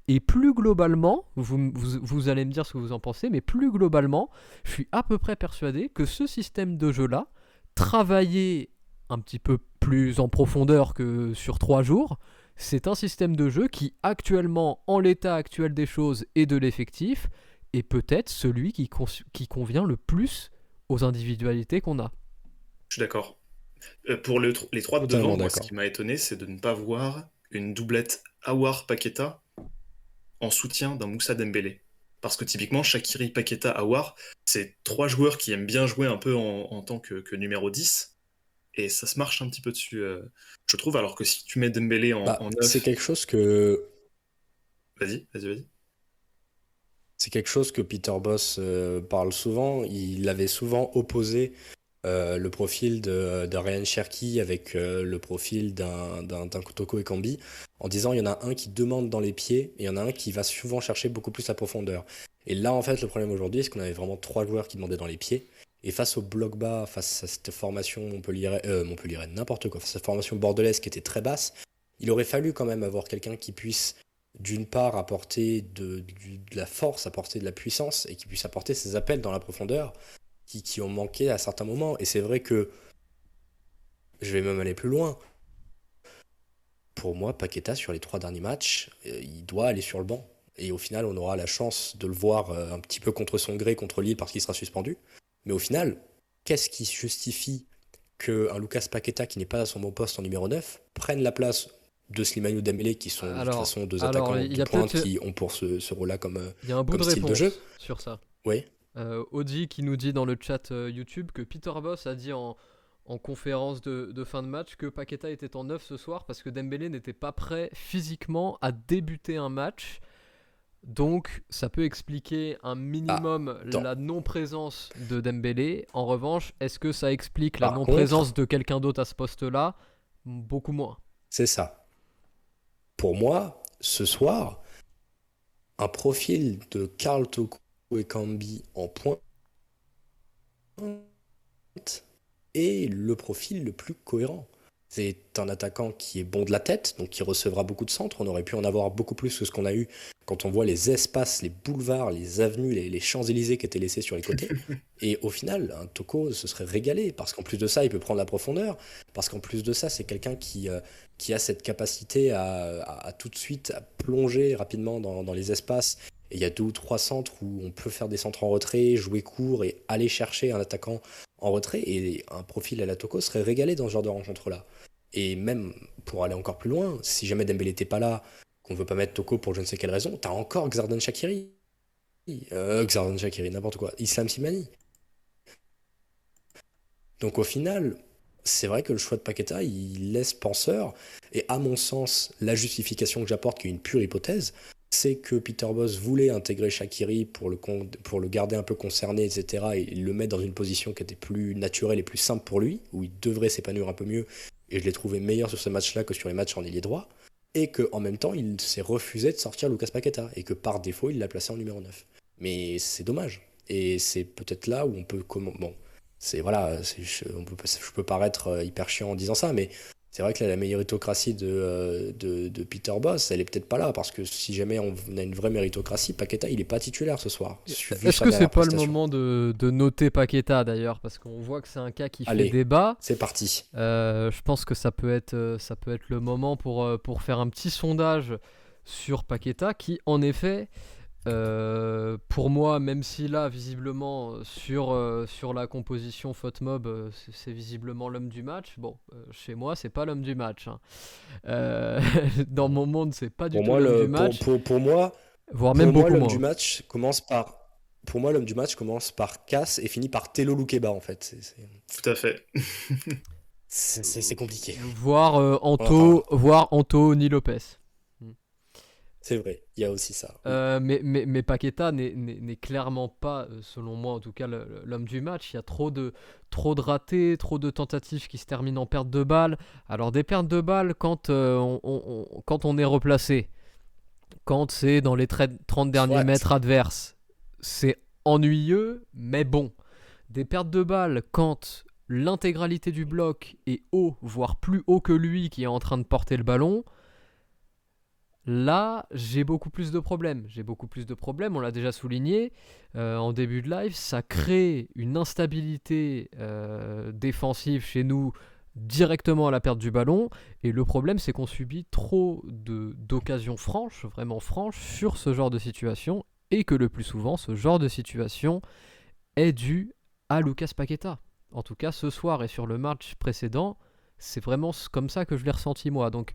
Speaker 2: et plus globalement, vous, vous, allez me dire ce que vous en pensez, mais plus globalement, je suis à peu près persuadé que ce système de jeu-là, travaillé un petit peu plus en profondeur que sur trois jours, c'est un système de jeu qui actuellement, en l'état actuel des choses et de l'effectif, est peut-être celui qui, qui convient le plus aux individualités qu'on a.
Speaker 3: Je suis d'accord. Euh, pour les trois de devant, ce qui m'a étonné, c'est de ne pas voir une doublette Awar-Paqueta en soutien d'un Moussa Dembélé. Parce que typiquement, Shakiri, Paqueta, Awar, c'est trois joueurs qui aiment bien jouer un peu en, tant que, numéro 10. Et ça se marche un petit peu dessus, euh, je trouve. Alors que si tu mets Dembélé en, bah,
Speaker 1: C'est quelque chose que.
Speaker 3: Vas-y, vas-y, vas-y.
Speaker 1: C'est quelque chose que Peter Boss euh, parle souvent. Il avait souvent opposé euh, le profil de, Ryan Cherky avec euh, le profil d'un Toko Ekambi en disant il y en a un qui demande dans les pieds et il y en a un qui va souvent chercher beaucoup plus la profondeur. Et là, en fait, le problème aujourd'hui, c'est qu'on avait vraiment trois joueurs qui demandaient dans les pieds. Et face au bloc bas, face à cette formation Montpellier, euh, Montpellier n'importe quoi, face à cette formation bordelaise qui était très basse, il aurait fallu quand même avoir quelqu'un qui puisse d'une part apporter de, la force, apporter de la puissance et qui puisse apporter ses appels dans la profondeur qui, ont manqué à certains moments. Et c'est vrai que je vais même aller plus loin. Pour moi, Paqueta, sur les trois derniers matchs, euh, il doit aller sur le banc. Et au final, on aura la chance de le voir euh, un petit peu contre son gré contre Lille parce qu'il sera suspendu. Mais au final, qu'est-ce qui justifie qu'un Lucas Paqueta qui n'est pas à son bon poste en numéro 9 prenne la place de Slimani ou Dembélé qui sont de toute façon deux attaquants de pointe qui ont pour ce, rôle-là comme,
Speaker 2: il y a un bout de style de jeu sur ça.
Speaker 1: Oui.
Speaker 2: Euh, Audi qui nous dit dans le chat euh, YouTube que Peter Boss a dit en, conférence de, fin de match que Paqueta était en neuf ce soir parce que Dembélé n'était pas prêt physiquement à débuter un match. Donc ça peut expliquer un minimum ah, la non-présence de Dembélé. En revanche, est-ce que ça explique la non-présence de quelqu'un d'autre à ce poste-là? Beaucoup moins.
Speaker 1: C'est ça. Pour moi, ce soir, un profil de Karl Toko et Cambi en point et le profil le plus cohérent. C'est un attaquant qui est bon de la tête, donc qui recevra beaucoup de centres. On aurait pu en avoir beaucoup plus que ce qu'on a eu quand on voit les espaces, les boulevards, les avenues, les, Champs-Élysées qui étaient laissés sur les côtés. Et au final, un Toko se serait régalé, parce qu'en plus de ça, il peut prendre la profondeur, parce qu'en plus de ça, c'est quelqu'un qui, euh, qui a cette capacité à, tout de suite à plonger rapidement dans, dans les espaces et il y a deux ou trois centres où on peut faire des centres en retrait, jouer court et aller chercher un attaquant en retrait. Et un profil à la Toko serait régalé dans ce genre de rencontre-là. Et même pour aller encore plus loin, si jamais Dembélé n'était pas là, qu'on ne veut pas mettre Toko pour je ne sais quelle raison, t'as encore Xardan Shakiri. Euh, Shakiri, n'importe quoi. Islam Simani. Donc au final, c'est vrai que le choix de Paqueta, il laisse penseur. Et à mon sens, la justification que j'apporte, qui est une pure hypothèse, c'est que Peter Boss voulait intégrer Shakiri pour le, pour le garder un peu concerné, etc., et le mettre dans une position qui était plus naturelle et plus simple pour lui, où il devrait s'épanouir un peu mieux, et je l'ai trouvé meilleur sur ce match-là que sur les matchs en ailier droit, et qu'en même temps, il s'est refusé de sortir Lucas Paqueta, et que par défaut, il l'a placé en numéro 9. Mais c'est dommage, et c'est peut-être là où on peut... Bon, c'est voilà, je peux paraître euh, hyper chiant en disant ça, mais c'est vrai que la méritocratie euh, de, de, Peter Boss, elle est peut-être pas là, parce que si jamais on a une vraie méritocratie, Paqueta, il est pas titulaire ce soir.
Speaker 2: Est-ce que c'est pas le moment de, noter Paqueta d'ailleurs, parce qu'on voit que c'est un cas qui fait débat.
Speaker 1: C'est parti.
Speaker 2: Euh, je pense que ça peut être, euh, ça peut être le moment pour, pour faire un petit sondage sur Paqueta, qui en effet euh, pour moi, même si là, visiblement, sur, euh, sur la composition Fotmob, euh, c'est visiblement l'homme du match. Bon, chez moi, c'est pas l'homme du match. Hein. dans mon monde, c'est pas du tout l'homme du match.
Speaker 1: Pour, pour, moi,
Speaker 2: voire même
Speaker 1: moi, l'homme du match commence par. Pour moi, l'homme du match commence par Cass et finit par Telo Lukeba, en fait.
Speaker 3: Tout à fait.
Speaker 1: c'est compliqué.
Speaker 2: Voir Anto, voir Anto ni Lopez.
Speaker 1: C'est vrai, il y a aussi ça.
Speaker 2: Euh, mais, mais, mais Paqueta n'est clairement pas, euh, selon moi en tout cas, l'homme du match. Il y a trop de, trop de ratés, trop de tentatives qui se terminent en perte de balles. Alors des pertes de balles quand, euh, on, quand on est replacé, quand c'est dans les 30 derniers mètres adverses, c'est ennuyeux, mais bon. Des pertes de balles quand l'intégralité du bloc est haut, voire plus haut que lui qui est en train de porter le ballon Là, j'ai beaucoup plus de problèmes. J'ai beaucoup plus de problèmes, on l'a déjà souligné euh, en début de live. Ça crée une instabilité euh, défensive chez nous directement à la perte du ballon. Et le problème, c'est qu'on subit trop d'occasions franches, vraiment franches, sur ce genre de situation. Et que le plus souvent, ce genre de situation est dû à Lucas Paqueta. En tout cas, ce soir et sur le match précédent, c'est vraiment comme ça que je l'ai ressenti moi. Donc,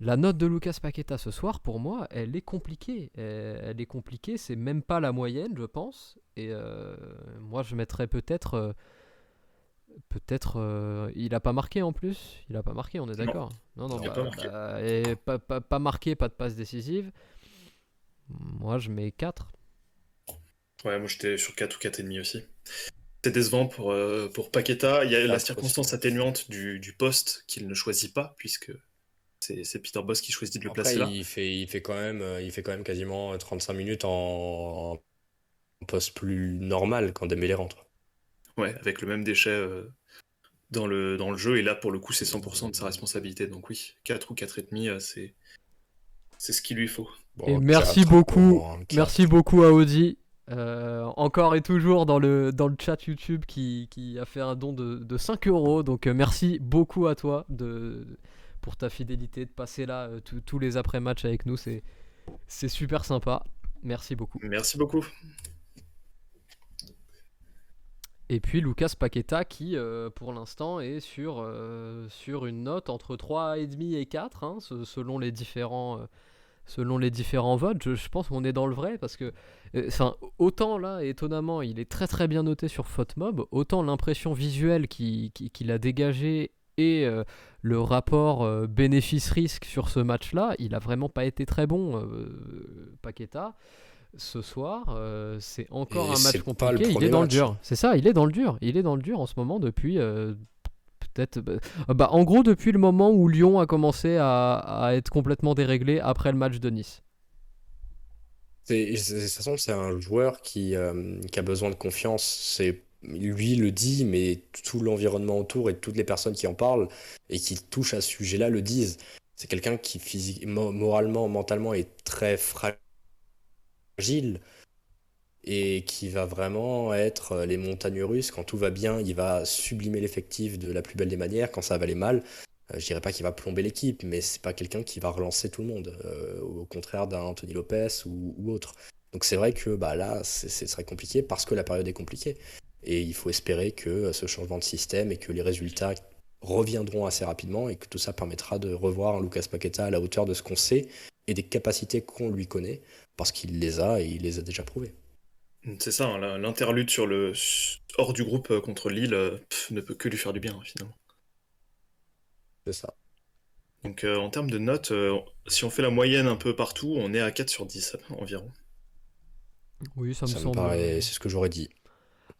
Speaker 2: la note de Lucas Paqueta ce soir, pour moi, elle est compliquée. Elle est compliquée, c'est même pas la moyenne, je pense. Et euh, moi, je mettrais peut-être. Euh, peut-être. Euh, il a pas marqué en plus. Il a pas marqué, on est d'accord.
Speaker 3: Non, non, bah,
Speaker 2: pas, marqué. Bah, et pas, marqué, pas de passe décisive. Moi, je mets 4.
Speaker 3: Ouais, moi j'étais sur 4 ou 4,5 aussi. C'est décevant pour, pour Paqueta. Il y a la circonstance atténuante du, du poste qu'il ne choisit pas, puisque c'est Peter Boss qui choisit de le placer là.
Speaker 1: Il fait, il, fait quand même, euh, il fait quand même quasiment 35 minutes en, poste plus normal quand Dembélé rentre.
Speaker 3: Ouais, avec le même déchet euh, dans, le, dans le jeu. Et là, pour le coup, c'est 100% de sa responsabilité. Donc oui, 4 ou 4,5, euh, c'est c'est ce qu'il lui faut.
Speaker 2: et merci beaucoup, merci beaucoup à Audi. encore et toujours dans le, dans le chat YouTube qui, qui a fait un don de, de 5 euros. Donc merci beaucoup à toi de, pour ta fidélité, de passer là euh, tous les après-matchs avec nous. C'est, c'est super sympa. Merci beaucoup.
Speaker 3: Merci beaucoup.
Speaker 2: Et puis Lucas Paqueta qui, euh, pour l'instant, est sur, euh, sur une note entre 3,5 et 4, hein, selon, les différents, selon les différents votes. Je, pense qu'on est dans le vrai parce que, enfin, autant là, étonnamment, il est très très bien noté sur Photmob, autant l'impression visuelle qu'il a dégagée et euh, le rapport euh, bénéfice-risque sur ce match-là, il a vraiment pas été très bon, euh, Paqueta. Ce soir, c'est encore un match compliqué. Il est dans le dur. C'est ça, il est dans le dur. Il est dans le dur en ce moment depuis peut-être. Bah, en gros, depuis le moment où Lyon a commencé à, être complètement déréglé après le match de Nice.
Speaker 1: De toute façon, c'est un joueur qui, qui, a besoin de confiance. C'est lui le dit, mais tout l'environnement autour et toutes les personnes qui en parlent et qui touchent à ce sujet-là le disent. C'est quelqu'un qui physiquement, moralement, mentalement est très fragile et qui va vraiment être euh, les montagnes russes. Quand tout va bien, il va sublimer l'effectif de la plus belle des manières. Quand ça va aller mal, euh, je dirais pas qu'il va plomber l'équipe, mais c'est pas quelqu'un qui va relancer tout le monde, euh, au contraire d'un Anthony Lopez ou, autre. Donc c'est vrai que bah, là, c'est très compliqué parce que la période est compliquée. Et il faut espérer que ce changement de système et que les résultats reviendront assez rapidement et que tout ça permettra de revoir un Lucas Paqueta à la hauteur de ce qu'on sait et des capacités qu'on lui connaît, parce qu'il les a et il les a déjà prouvées.
Speaker 3: C'est ça, hein, l'interlude sur le hors du groupe euh, contre Lille euh, ne peut que lui faire du bien finalement.
Speaker 1: C'est ça.
Speaker 3: Donc euh, en termes de notes, si on fait la moyenne un peu partout, on est à 4 sur 10 environ.
Speaker 2: Oui, ça me
Speaker 1: ça
Speaker 2: semble.
Speaker 1: C'est ce que j'aurais dit.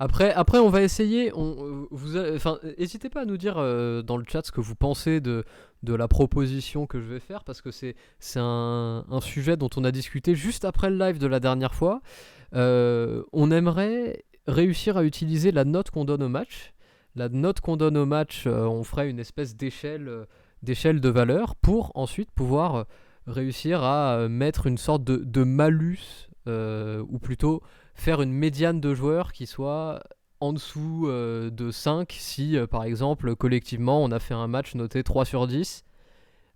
Speaker 2: Après, après, on va essayer. On, vous, enfin, n'hésitez pas à nous dire euh, dans le chat ce que vous pensez de, de la proposition que je vais faire parce que c'est un, un, sujet dont on a discuté juste après le live de la dernière fois. Euh, on aimerait réussir à utiliser la note qu'on donne au match. La note qu'on donne au match, euh, on ferait une espèce d'échelle d'échelle de valeur pour ensuite pouvoir réussir à mettre une sorte de, de malus ou plutôt faire une médiane de joueurs qui soit en dessous euh, de 5 si euh, par exemple collectivement on a fait un match noté 3 sur 10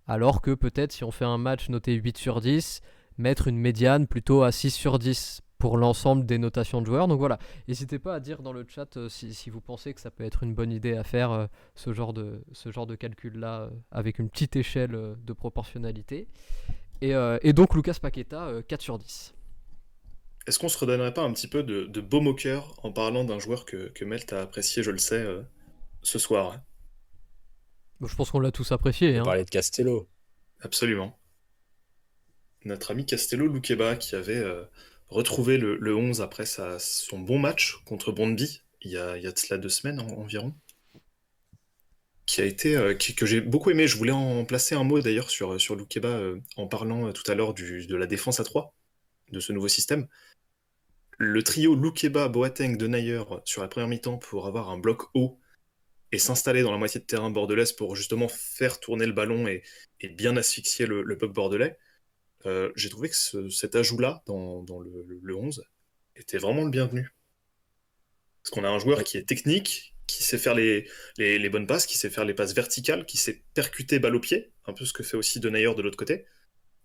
Speaker 2: alors que peut-être si on fait un match noté 8 sur 10 mettre une médiane plutôt à 6 sur 10 pour l'ensemble des notations de joueurs. Donc voilà n'hésitez pas à dire dans le chat euh, si, vous pensez que ça peut être une bonne idée à faire ce, genre de, ce genre de calcul là avec une petite échelle de proportionnalité. Et, et donc Lucas Paqueta 4 sur 10
Speaker 3: est-ce qu'on se redonnerait pas un petit peu de, de beau moqueur en parlant d'un joueur que, que Melt a apprécié, je le sais, euh, ce soir
Speaker 2: Je pense qu'on l'a tous apprécié. On
Speaker 1: hein. parlait de Castello.
Speaker 3: Absolument. Notre ami Castello Lukeba qui avait euh, retrouvé le, 11 après son bon match contre Brondby il y a, il y a de cela deux semaines environ. Qui a été euh, que j'ai beaucoup aimé. Je voulais en placer un mot d'ailleurs sur, sur Lukeba euh, en parlant tout à l'heure de la défense à 3 de ce nouveau système. Le trio Lukeba, Boateng, Denayer sur la première mi-temps pour avoir un bloc haut et s'installer dans la moitié de terrain bordelaise pour justement faire tourner le ballon et, bien asphyxier le, le peuple bordelais. Euh, j'ai trouvé que cet ajout-là dans, le, 11 était vraiment le bienvenu. Parce qu'on a un joueur qui est technique, qui sait faire les, bonnes passes, qui sait faire les passes verticales, qui sait percuter balle au pied, un peu ce que fait aussi Denayer de l'autre côté.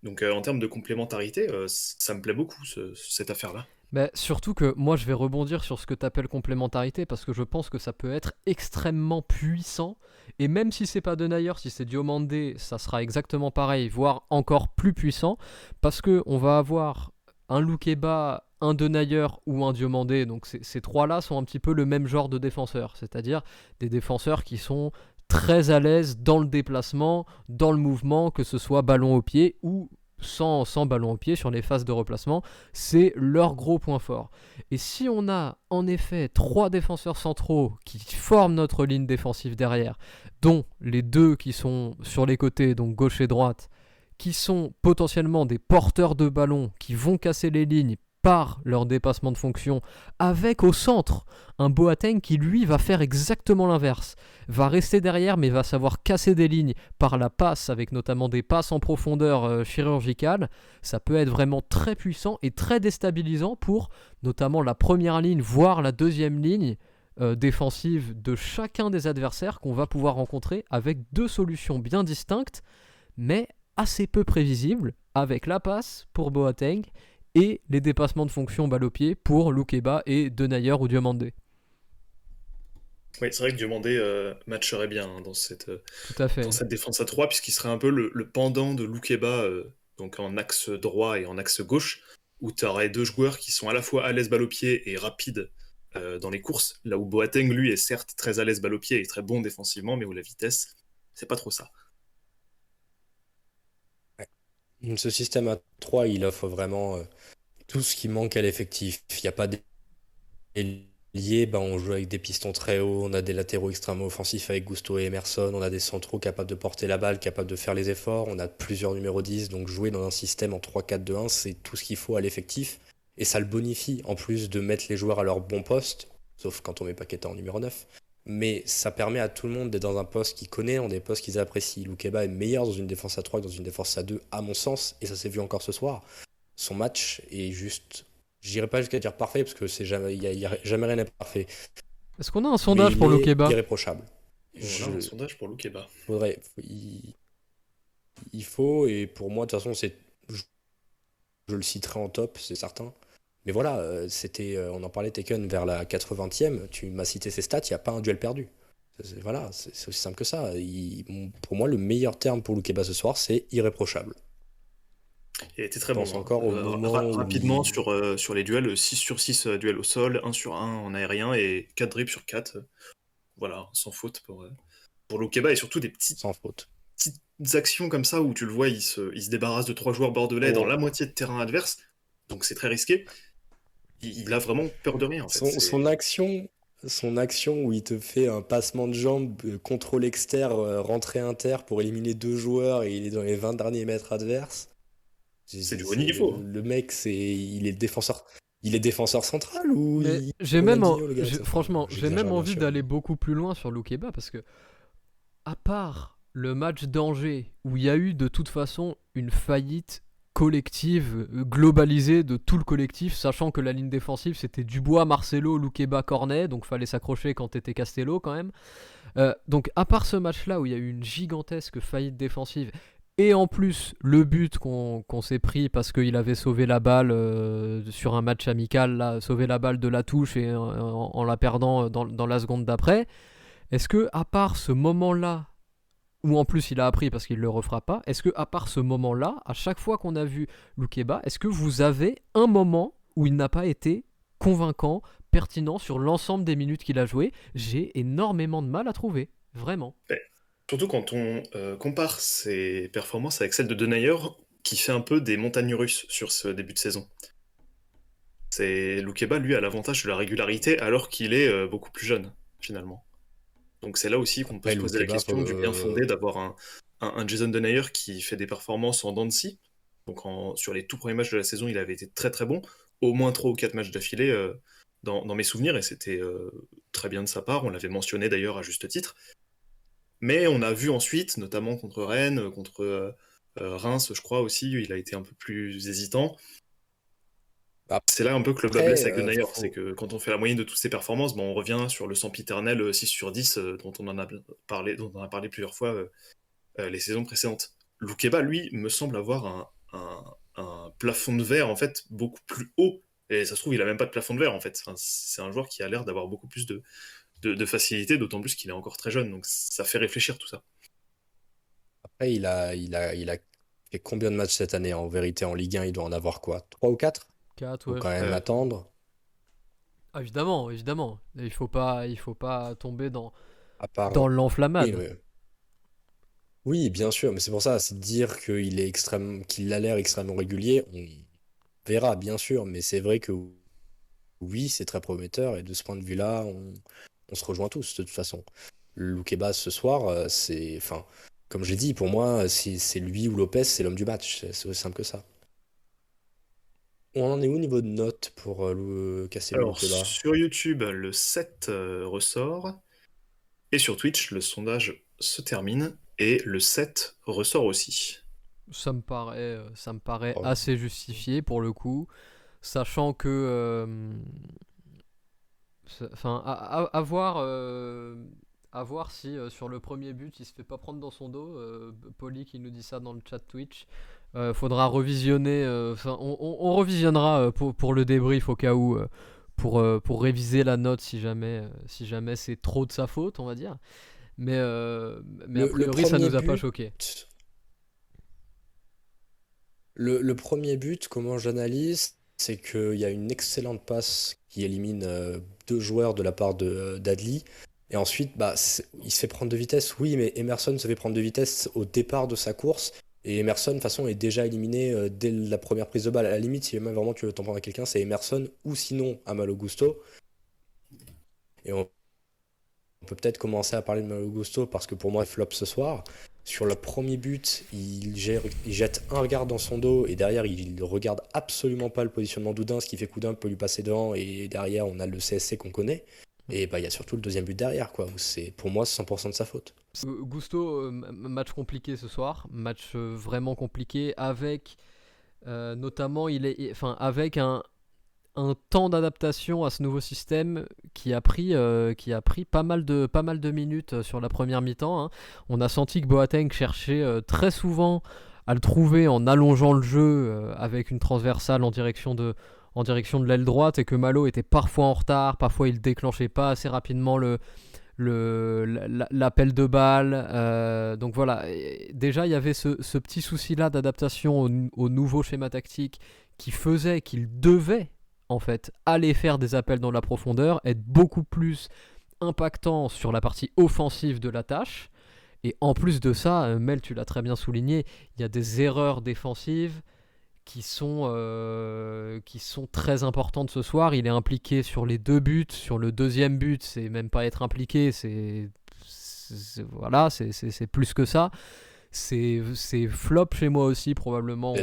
Speaker 3: Donc euh, en termes de complémentarité, euh, ça me plaît beaucoup cette affaire-là.
Speaker 2: Mais surtout que moi je vais rebondir sur ce que tu appelles complémentarité parce que je pense que ça peut être extrêmement puissant et même si c'est pas Denayer, si c'est Diomandé, ça sera exactement pareil, voire encore plus puissant parce que on va avoir un Loukeba, un Denayer ou un Diomandé. Donc ces trois-là sont un petit peu le même genre de défenseurs, c'est-à-dire des défenseurs qui sont très à l'aise dans le déplacement, dans le mouvement, que ce soit ballon au pied ou sans, ballon au pied sur les phases de replacement, c'est leur gros point fort. Et si on a en effet trois défenseurs centraux qui forment notre ligne défensive derrière, dont les deux qui sont sur les côtés, donc gauche et droite, qui sont potentiellement des porteurs de ballon qui vont casser les lignes par leur dépassement de fonction, avec au centre un Boateng qui lui va faire exactement l'inverse, va rester derrière mais va savoir casser des lignes par la passe, avec notamment des passes en profondeur euh, chirurgicales, ça peut être vraiment très puissant et très déstabilisant pour notamment la première ligne, voire la deuxième ligne euh, défensive de chacun des adversaires qu'on va pouvoir rencontrer avec deux solutions bien distinctes, mais assez peu prévisibles, avec la passe pour Boateng et les dépassements de fonction balle au pied pour Loukeba et Denayer ou Diomandé.
Speaker 3: Oui, c'est vrai que Diomandé euh, matcherait bien hein, dans, cette, euh,
Speaker 2: Tout à fait.
Speaker 3: dans cette défense à 3, puisqu'il serait un peu le, pendant de Loukeba, euh, donc en axe droit et en axe gauche, où tu aurais deux joueurs qui sont à la fois à l'aise balle au pied et rapides dans les courses, là où Boateng, lui, est certes très à l'aise balle au pied et très bon défensivement, mais où la vitesse, c'est pas trop ça.
Speaker 1: Ce système à 3, il offre vraiment euh, tout ce qui manque à l'effectif. Il n'y a pas lié, ben on joue avec des pistons très hauts, on a des latéraux extrêmement offensifs avec Gusto et Emerson, on a des centraux capables de porter la balle, capables de faire les efforts, on a plusieurs numéros 10, donc jouer dans un système en 3-4-2-1, c'est tout ce qu'il faut à l'effectif. Et ça le bonifie, en plus de mettre les joueurs à leur bon poste, sauf quand on met Paqueta en numéro 9 mais ça permet à tout le monde d'être dans un poste qu'ils connaît, dans des postes qu'ils apprécient. Loukeba est meilleur dans une défense à 3 que dans une défense à 2, à mon sens, et ça s'est vu encore ce soir. Son match est juste. J'irai pas jusqu'à dire parfait, parce que c'est jamais, y a, jamais rien n'est parfait.
Speaker 2: Est-ce qu'on a un sondage pour Loukeba?
Speaker 1: Irréprochable.
Speaker 3: un sondage pour Loukeba.
Speaker 1: Faudrait, il... faut, et pour moi, de toute façon, c'est. je le citerai en top, c'est certain. Mais voilà, euh, c'était, euh, on en parlait Taken vers la 80e, tu m'as cité ses stats, il n'y a pas un duel perdu. Voilà, c'est aussi simple que ça. pour moi, le meilleur terme pour Lukeba ce soir, c'est irréprochable.
Speaker 3: Il était très bon.
Speaker 1: Hein. encore au
Speaker 3: euh, rapidement sur, sur les duels, 6 sur 6 duels au sol, 1 sur 1 en aérien et 4 dribbles sur 4. Voilà, sans faute pour, pour Lukeba et surtout des petites,
Speaker 1: sans faute.
Speaker 3: petites actions comme ça où tu le vois, il se, il se débarrasse de trois joueurs bordelais oh. dans la moitié de terrain adverse. Donc c'est très risqué il, a vraiment peur de rien.
Speaker 1: son, action, son action où il te fait un passement de jambes, euh, contrôle externe, euh, rentrée inter pour éliminer deux joueurs et il est dans les 20 derniers mètres adverses.
Speaker 3: C'est du haut niveau.
Speaker 1: Le, mec, c'est, il est défenseur. Il est défenseur central ou
Speaker 2: J'ai même, franchement, j'ai même envie d'aller beaucoup plus loin sur Loukeba parce que, à part le match d'Angers où il y a eu de toute façon une faillite collective, euh, globalisée de tout le collectif, sachant que la ligne défensive c'était Dubois, Marcelo, Loukeba, Cornet, donc fallait s'accrocher quand t'étais Castello quand même. Euh, donc à part ce match-là où il y a eu une gigantesque faillite défensive, et en plus le but qu'on s'est pris parce qu'il avait sauvé la balle euh, sur un match amical, sauvé la balle de la touche et en, la perdant dans, dans la seconde d'après, est-ce que à part ce moment-là ou en plus il a appris parce qu'il le refera pas, est-ce que à part ce moment-là, à chaque fois qu'on a vu Loukeba, est-ce que vous avez un moment où il n'a pas été convaincant, pertinent sur l'ensemble des minutes qu'il a joué J'ai énormément de mal à trouver, vraiment.
Speaker 3: Surtout quand on compare ses performances avec celles de Denayer, qui fait un peu des montagnes russes sur ce début de saison. C'est Loukeba, lui, a l'avantage de la régularité alors qu'il est beaucoup plus jeune, finalement. Donc c'est là aussi qu'on peut se poser la question du bien fondé d'avoir un, un, Jason Denayer qui fait des performances en dents Donc sur les tout premiers matchs de la saison, il avait été très très bon. Au moins 3 ou 4 matchs d'affilée euh, dans, mes souvenirs, et c'était euh, très bien de sa part. On l'avait mentionné d'ailleurs à juste titre. Mais on a vu ensuite, notamment contre Rennes, contre euh, Reims, je crois aussi, il a été un peu plus hésitant. Bah, c'est là un peu que le bas blesse avec. C'est que quand on fait la moyenne de toutes ses performances, on revient sur le sempiternel 6 sur 10 dont, on en a parlé, dont on a parlé plusieurs fois euh, les saisons précédentes. Loukeba, lui, me semble avoir un, plafond de verre en fait beaucoup plus haut. Et ça se trouve, il a même pas de plafond de verre en fait. c'est un joueur qui a l'air d'avoir beaucoup plus de, de, facilité, d'autant plus qu'il est encore très jeune. Donc ça fait réfléchir tout ça.
Speaker 1: Après, il a, il a, il a fait combien de matchs cette année En vérité, en Ligue 1, il doit en avoir quoi? 3 ou 4
Speaker 2: 4,
Speaker 1: ouais. Faut quand même attendre.
Speaker 2: Ah, évidemment, évidemment. Il faut pas, il faut pas tomber dans, dans l'enflammade.
Speaker 1: Oui, bien sûr, mais c'est pour ça, c'est dire qu'il est extrême, qu'il a l'air extrêmement régulier, on verra, bien sûr, mais c'est vrai que oui, c'est très prometteur, et de ce point de vue-là, on, se rejoint tous, de toute façon. Loukeba ce soir, euh, c'est, enfin, comme j'ai dit, pour moi, si c'est lui ou Lopez, c'est l'homme du match, c'est aussi simple que ça. On en est où au niveau de notes pour euh, le casser
Speaker 3: Alors, sur YouTube, le 7 euh, ressort, et sur Twitch, le sondage se termine. Et le 7 ressort aussi.
Speaker 2: Ça me paraît, euh, ça me paraît oh. assez justifié pour le coup, sachant que. Euh, enfin, à, voir, euh, à, voir, si sur le premier but il se fait pas prendre dans son dos. Poli qui nous dit ça dans le chat Twitch. faudra revisionner. Enfin, on, on, revisionnera pour, pour, le débrief au cas où. pour, pour réviser la note si jamais, si jamais c'est trop de sa faute, on va dire. Mais, euh, mais a priori, ça nous a pas choqué.
Speaker 1: Le, premier but, comment j'analyse, c'est qu'il y a une excellente passe qui élimine euh, deux joueurs de la part de d'Adli. Et ensuite, bah, il se fait prendre de vitesse, oui, mais Emerson se fait prendre de vitesse au départ de sa course. Et Emerson, de toute façon, est déjà éliminé euh, dès la première prise de balle. À la limite, si même vraiment tu veux t'en prendre à quelqu'un, c'est Emerson ou sinon Amalo Gusto. Et on on peut peut-être commencer à parler de Malo Gusto parce que pour moi, il flop ce soir. Sur le premier but, il, jette un regard dans son dos et derrière, il ne regarde absolument pas le positionnement d'Oudin, ce qui fait qu'Oudin peut lui passer devant et derrière, on a le CSC qu'on connaît. Et bah, il y a surtout le deuxième but derrière, quoi. C'est pour moi 100% de sa faute.
Speaker 2: Gusto, euh, match compliqué ce soir, match euh, vraiment compliqué avec euh, notamment il est, enfin avec un, un temps d'adaptation à ce nouveau système qui a pris, euh, qui a pris pas, mal de, pas mal de minutes euh, sur la première mi-temps. Hein. On a senti que Boateng cherchait euh, très souvent à le trouver en allongeant le jeu avec une transversale en direction de, en direction de l'aile droite et que Malo était parfois en retard, parfois il déclenchait pas assez rapidement le, l'appel de balle. donc voilà, déjà il y avait ce, petit souci-là d'adaptation au, nouveau schéma tactique qui faisait qu'il devait en fait, aller faire des appels dans la profondeur, être beaucoup plus impactant sur la partie offensive de la tâche. Et en plus de ça, euh, Mel, tu l'as très bien souligné, il y a des erreurs défensives qui sont, euh, qui sont très importantes ce soir. Il est impliqué sur les deux buts. Sur le deuxième but, c'est même pas être impliqué, c'est voilà, c'est plus que ça. C'est flop chez moi aussi, probablement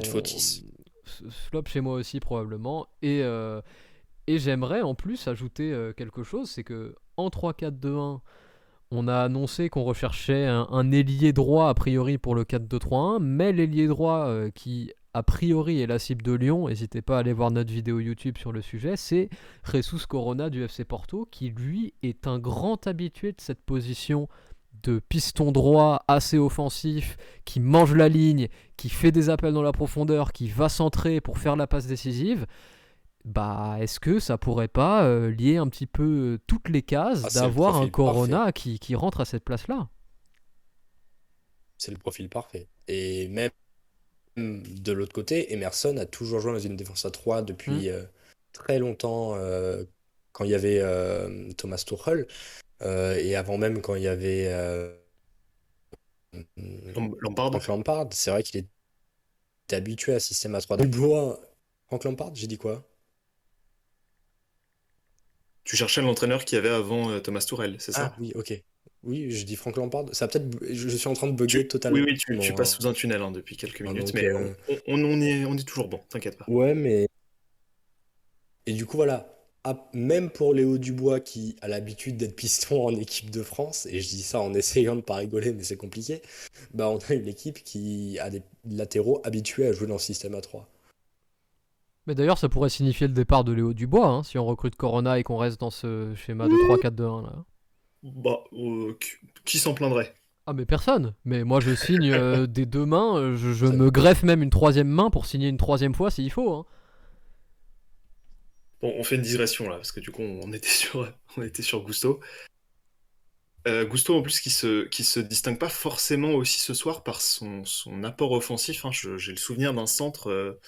Speaker 2: flop chez moi aussi probablement. Et, euh, j'aimerais en plus ajouter euh, quelque chose, c'est que en 3-4-2-1, on a annoncé qu'on recherchait un, ailier droit a priori pour le 4-2-3-1, mais l'ailier droit euh, qui a priori est la cible de Lyon, n'hésitez pas à aller voir notre vidéo YouTube sur le sujet, c'est Jesus Corona du FC Porto, qui lui est un grand habitué de cette position de piston droit assez offensif, qui mange la ligne, qui fait des appels dans la profondeur, qui va centrer pour faire la passe décisive, bah est-ce que ça pourrait pas euh, lier un petit peu euh, toutes les cases ah, d'avoir un Corona qui, rentre à cette place-là?
Speaker 1: C'est le profil parfait. Et même de l'autre côté, Emerson a toujours joué dans une défense à 3 depuis mmh. euh, très longtemps quand il y avait Thomas Tuchel. Euh, et avant même, quand il y avait euh,
Speaker 3: Lampard.
Speaker 1: Frank Lampard, c'est vrai qu'il est habitué à système à 3 Dubois. Frank Lampard, j'ai dit quoi?
Speaker 3: Tu cherchais l'entraîneur qui avait avant euh, Thomas Tourelle, c'est ça?
Speaker 1: Ah oui, ok. Oui, je dis Frank Lampard. Ça peut-être. Je suis en train de bugger totalement.
Speaker 3: Oui, oui, tu, passes sous un tunnel hein, depuis quelques ah, minutes, mais euh, on, on, est, on est toujours bon, t'inquiète pas.
Speaker 1: Ouais, mais. Et du coup, voilà. Même pour Léo Dubois qui a l'habitude d'être piston en équipe de France, et je dis ça en essayant de pas rigoler, mais c'est compliqué, bah on a une équipe qui a des latéraux habitués à jouer dans le système A3.
Speaker 2: Mais d'ailleurs, ça pourrait signifier le départ de Léo Dubois, hein, si on recrute Corona et qu'on reste dans ce schéma de 3-4-2-1 là.
Speaker 3: Bah, euh, qui s'en plaindrait?
Speaker 2: Ah mais personne. Mais moi je signe euh, des deux mains, euh, je, me greffe même une troisième main pour signer une troisième fois s'il faut. Hein.
Speaker 3: Bon, on fait une digression là, parce que du coup on était sur, on était sur Gusto. Gusto en plus qui se, qui se distingue pas forcément aussi ce soir par son, son apport offensif. Hein. J'ai le souvenir d'un centre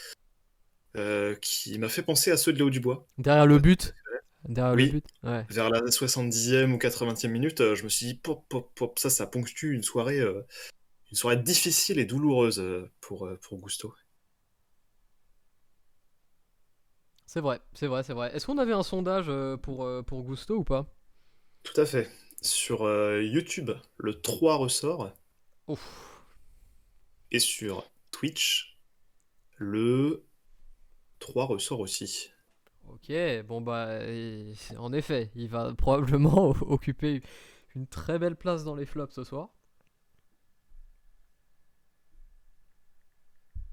Speaker 3: euh, qui m'a fait penser à ceux de Léo Dubois.
Speaker 2: Derrière le but
Speaker 3: Derrière le but Vers la 70e ou 80e minute, euh, je me suis dit, pop, pop, pop, ça, ça ponctue une soirée, euh, une soirée difficile et douloureuse pour, pour Gusto.
Speaker 2: C'est vrai, c'est vrai, c'est vrai. Est-ce qu'on avait un sondage pour, pour Gusto ou pas?
Speaker 3: Tout à fait. Sur YouTube, le 3 ressort. Ouf. Et sur Twitch, le 3 ressort aussi.
Speaker 2: Ok, bon bah, en effet, il va probablement occuper une très belle place dans les flops ce soir.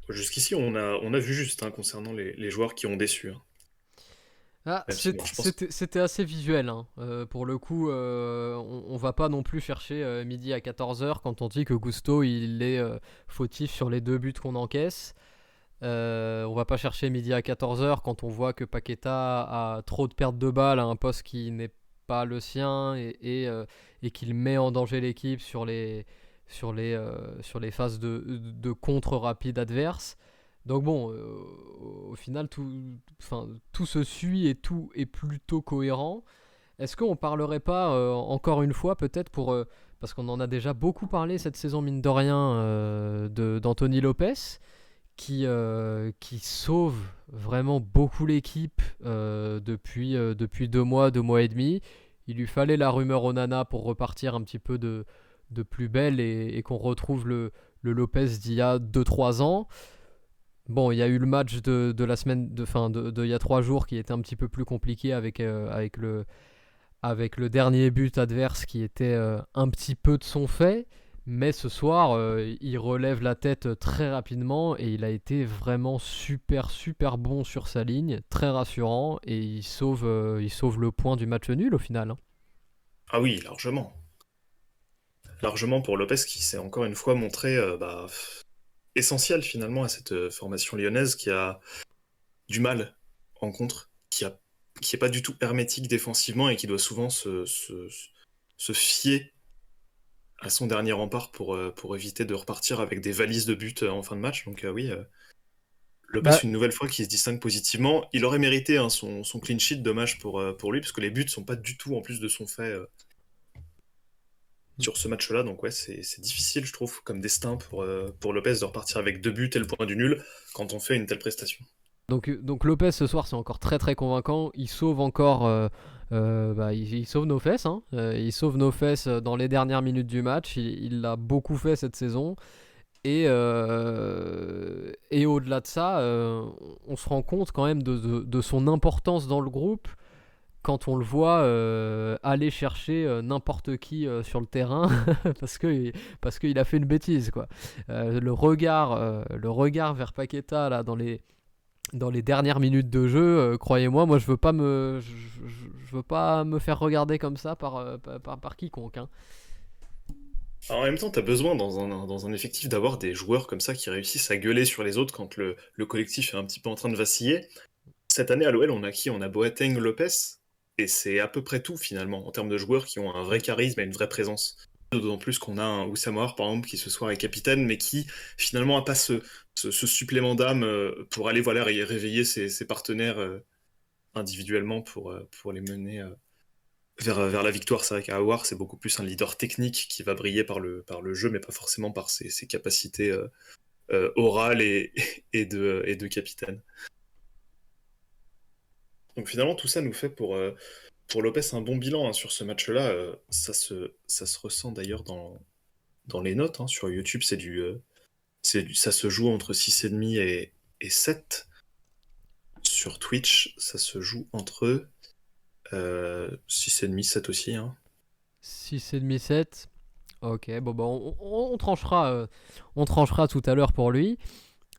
Speaker 3: Jusqu'ici, on a, on a vu juste hein, concernant les, joueurs qui ont déçu. Hein.
Speaker 2: Ah, c'était assez visuel. Hein. Euh, pour le coup, euh, on, va pas non plus chercher euh, midi à 14h quand on dit que Gusto il est fautif sur les deux buts qu'on encaisse. On va pas chercher midi à 14h quand on voit que Paqueta a trop de pertes de balles à un poste qui n'est pas le sien et, qu'il met en danger l'équipe sur les, sur, les, sur les phases de, de contre rapide adverse. Donc bon, au final, tout, tout se suit et tout est plutôt cohérent. Est-ce qu'on parlerait pas encore une fois peut-être pour... parce qu'on en a déjà beaucoup parlé cette saison mine de rien d'Anthony Lopez qui, euh, qui sauve vraiment beaucoup l'équipe euh, depuis, euh, depuis deux mois, deux mois et demi. Il lui fallait la rumeur Onana pour repartir un petit peu de, de plus belle et, qu'on retrouve le, le Lopez d'il y a 2-3 ans. Bon, il y a eu le match de, la semaine, de fin, de, de, il y a 3 jours qui était un petit peu plus compliqué avec, avec, le, dernier but adverse qui était un petit peu de son fait. Mais ce soir, euh, il relève la tête très rapidement et il a été vraiment super super bon sur sa ligne, très rassurant et il sauve, euh, le point du match nul au final. Hein.
Speaker 3: Ah oui, largement. Largement pour Lopez qui s'est encore une fois montré euh, bah, essentiel finalement à cette formation lyonnaise qui a du mal en contre, qui a qui est pas du tout hermétique défensivement et qui doit souvent se, se, se fier à son dernier rempart pour, euh, pour éviter de repartir avec des valises de but euh, en fin de match. Donc euh, oui, le bah... une nouvelle fois qui se distingue positivement. Il aurait mérité hein, son, son, clean sheet, dommage pour, pour lui, parce que les buts sont pas du tout en plus de son fait sur ce match-là. Donc ouais, c'est difficile, je trouve, comme destin pour, pour Lopez de repartir avec deux buts et le point du nul quand on fait une telle prestation.
Speaker 2: Donc, donc Lopez ce soir c'est encore très très convaincant. Il sauve encore euh, bah, il, sauve nos fesses. Hein. Euh, il sauve nos fesses dans les dernières minutes du match. Il l'a beaucoup fait cette saison. Et, euh, et au-delà de ça, on se rend compte quand même de, de, son importance dans le groupe quand on le voit aller chercher n'importe qui sur le terrain parce que parce qu'il a fait une bêtise quoi. le regard le regard vers Paqueta là dans les dans les dernières minutes de jeu, euh, croyez-moi, moi je veux pas me, veux pas me faire regarder comme ça par, euh, par, par, quiconque. Hein.
Speaker 3: en même temps, tu as besoin dans un, dans un effectif d'avoir des joueurs comme ça qui réussissent à gueuler sur les autres quand le, le collectif est un petit peu en train de vaciller. Cette année à l'OL, on a qui? On a Boateng, Lopez, c'est à peu près tout finalement en termes de joueurs qui ont un vrai charisme et une vraie présence. D'autant plus qu'on a un Oussam par exemple, qui ce soir est capitaine, mais qui finalement n'a pas ce, supplément d'âme euh, pour aller voilà, réveiller ses, partenaires euh, individuellement pour, euh, pour les mener vers, la victoire. C'est vrai qu'Awar, c'est beaucoup plus un leader technique qui va briller par le, jeu, mais pas forcément par ses, capacités orales et de capitaine. Donc finalement, tout ça nous fait pour, pour Lopez un bon bilan hein, sur ce match-là. ça, se, ça se ressent d'ailleurs dans, les notes. Hein. Sur YouTube, c'est ça se joue entre 6,5 et, et 7. Sur Twitch, ça se joue entre euh, 6,5, 7 aussi. Hein.
Speaker 2: 6,5, 7. Ok, bah, on, tranchera, euh, on tranchera tout à l'heure pour lui.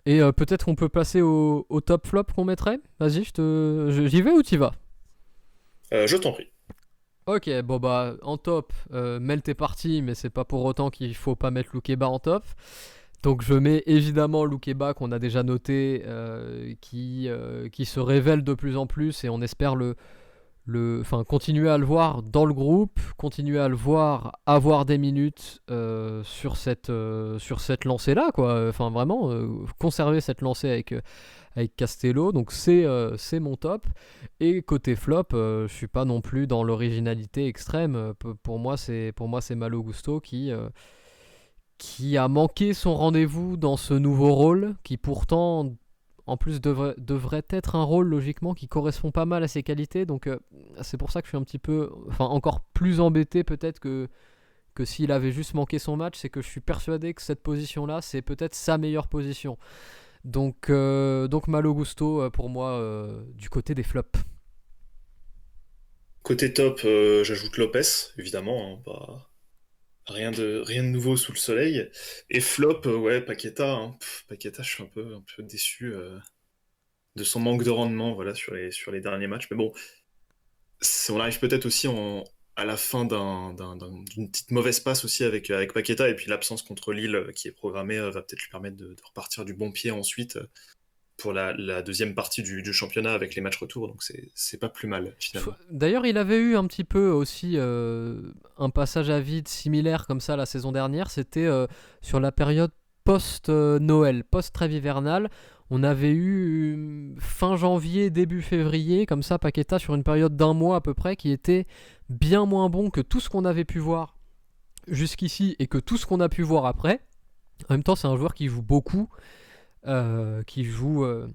Speaker 2: Et euh, peut-être qu'on peut passer au, top flop qu'on mettrait? Vas-y, te, j'y vais ou t'y vas?
Speaker 3: Euh, Je t'en prie.
Speaker 2: Ok, bon bah en top, Melt est parti, mais c'est pas pour autant qu'il faut pas mettre Lukeba en top. Donc je mets évidemment Lukeba qu'on a déjà noté, qui, qui se révèle de plus en plus et on espère le, enfin, continuer à le voir dans le groupe, continuer à le voir avoir des minutes euh, sur cette, euh, sur cette lancée-là, quoi. Enfin, vraiment, euh, conserver cette lancée avec, avec Castello. Donc, c'est c'est mon top. Et côté flop, je suis pas non plus dans l'originalité extrême. pour moi, c'est pour moi c'est Malo Gusto qui qui a manqué son rendez-vous dans ce nouveau rôle, qui pourtant en plus devrait, être un rôle logiquement qui correspond pas mal à ses qualités. Donc euh, c'est pour ça que je suis un petit peu, enfin encore plus embêté peut-être que, s'il avait juste manqué son match. C'est que je suis persuadé que cette position-là, c'est peut-être sa meilleure position. Donc, euh, donc Malo Gusto euh, pour moi du côté des flops.
Speaker 3: Côté top, j'ajoute Lopez, évidemment. Hein, bah, Rien de, rien de nouveau sous le soleil. Et flop, euh, ouais, Paqueta. Hein. Paqueta, je suis un peu, déçu euh, de son manque de rendement sur, les, derniers matchs. Mais bon, on arrive peut-être aussi à la fin d'une petite mauvaise passe aussi avec, avec Paqueta. Et puis l'absence contre Lille euh, qui est programmée va peut-être lui permettre de, repartir du bon pied ensuite pour la, deuxième partie du, championnat avec les matchs retour, donc c'est pas plus mal finalement.
Speaker 2: D'ailleurs, il avait eu un petit peu aussi euh, un passage à vide similaire comme ça la saison dernière, c'était euh, sur la période post-Noël, post-trêve hivernale. On avait eu fin janvier, début février, comme ça, Paqueta sur une période d'un mois à peu près, qui était bien moins bon que tout ce qu'on avait pu voir jusqu'ici et que tout ce qu'on a pu voir après. En même temps, c'est un joueur qui joue beaucoup euh, qui joue euh,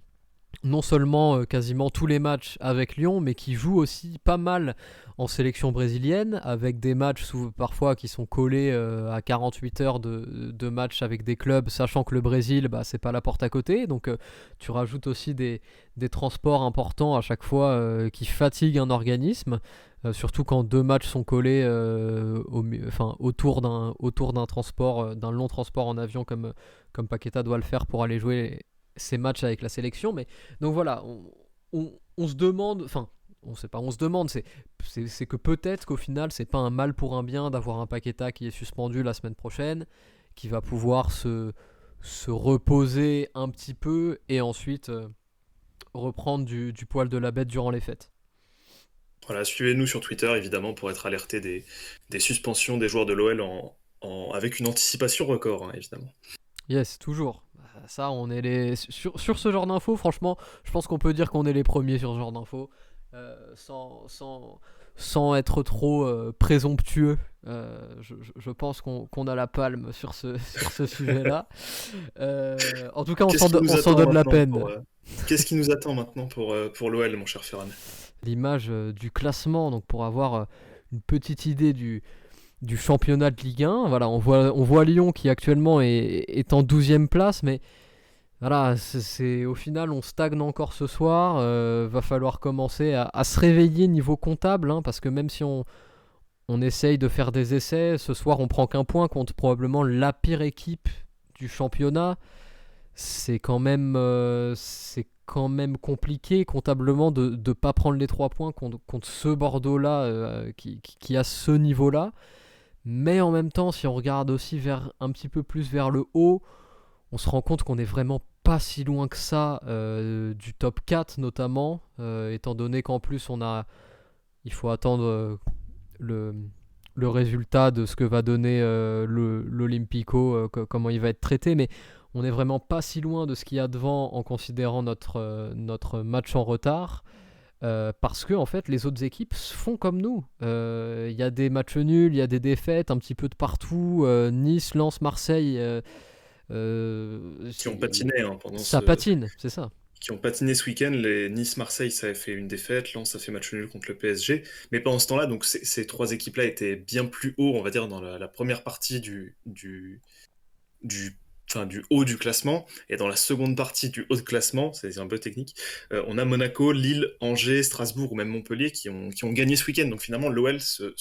Speaker 2: non seulement euh, quasiment tous les matchs avec Lyon, mais qui joue aussi pas mal en sélection brésilienne, avec des matchs parfois qui sont collés à 48 heures de, de matchs avec des clubs, sachant que le Brésil, bah, c'est pas la porte à côté. Donc tu rajoutes aussi des, des, transports importants à chaque fois qui fatiguent un organisme. Surtout quand deux matchs sont collés enfin, autour d'un transport, d'un long transport en avion comme, Paqueta doit le faire pour aller jouer ses matchs avec la sélection. Mais donc voilà, on, se demande, enfin, on sait pas, on se demande, c'est, que peut-être qu'au final, c'est pas un mal pour un bien d'avoir un Paqueta qui est suspendu la semaine prochaine, qui va pouvoir se, se reposer un petit peu et ensuite euh, reprendre du, poil de la bête durant les fêtes.
Speaker 3: Voilà, suivez-nous sur Twitter évidemment pour être alerté des, suspensions des joueurs de l'OL en, avec une anticipation record, hein, évidemment.
Speaker 2: Yes, toujours. Bah, ça, on est les. Sur, sur ce genre d'infos, franchement, je pense qu'on peut dire qu'on est les premiers sur ce genre d'infos. Euh, sans, sans, sans, être trop euh, présomptueux, euh, je, je, pense qu'on a la palme sur ce, sur ce sujet-là. en tout cas, on s'en donne la peine.
Speaker 3: Qu'est-ce qui nous attend maintenant pour, pour l'OL, mon cher Ferran?
Speaker 2: L'image du classement, donc pour avoir une petite idée du, du championnat de Ligue 1. Voilà, on voit, on voit Lyon qui actuellement est, est en 12e place, mais voilà, c'est au final on stagne encore ce soir. Euh, va falloir commencer à, se réveiller niveau comptable, hein, parce que même si on, on essaye de faire des essais, ce soir on prend qu'un point contre probablement la pire équipe du championnat. C'est quand même, euh, quand même compliqué comptablement de ne pas prendre les trois points contre, ce Bordeaux-là euh, qui, a ce niveau-là. Mais en même temps, si on regarde aussi vers, un petit peu plus vers le haut, on se rend compte qu'on n'est vraiment pas si loin que ça euh, du top 4 notamment, euh, étant donné qu'en plus on a, il faut attendre le, le, résultat de ce que va donner l'Olympico, comment il va être traité, mais on n'est vraiment pas si loin de ce qu'il y a devant en considérant notre, notre match en retard. parce que en fait les autres équipes font comme nous. Il y a des matchs nuls, il y a des défaites un petit peu de partout. nice, Lens, Marseille.
Speaker 3: qui ont patiné hein, pendant
Speaker 2: Ça patine, c'est ça
Speaker 3: qui ont patiné ce week-end. Les Nice-Marseille, ça a fait une défaite. Lens, ça fait match nul contre le PSG. Mais pendant ce temps-là, donc ces, trois équipes-là étaient bien plus haut, on va dire, dans la, première partie du, du, du, enfin, du haut du classement. Et dans la seconde partie du haut de classement, c'est un peu technique, euh, on a Monaco, Lille, Angers, Strasbourg ou même Montpellier qui ont, gagné ce week-end. Donc finalement, l'OL se,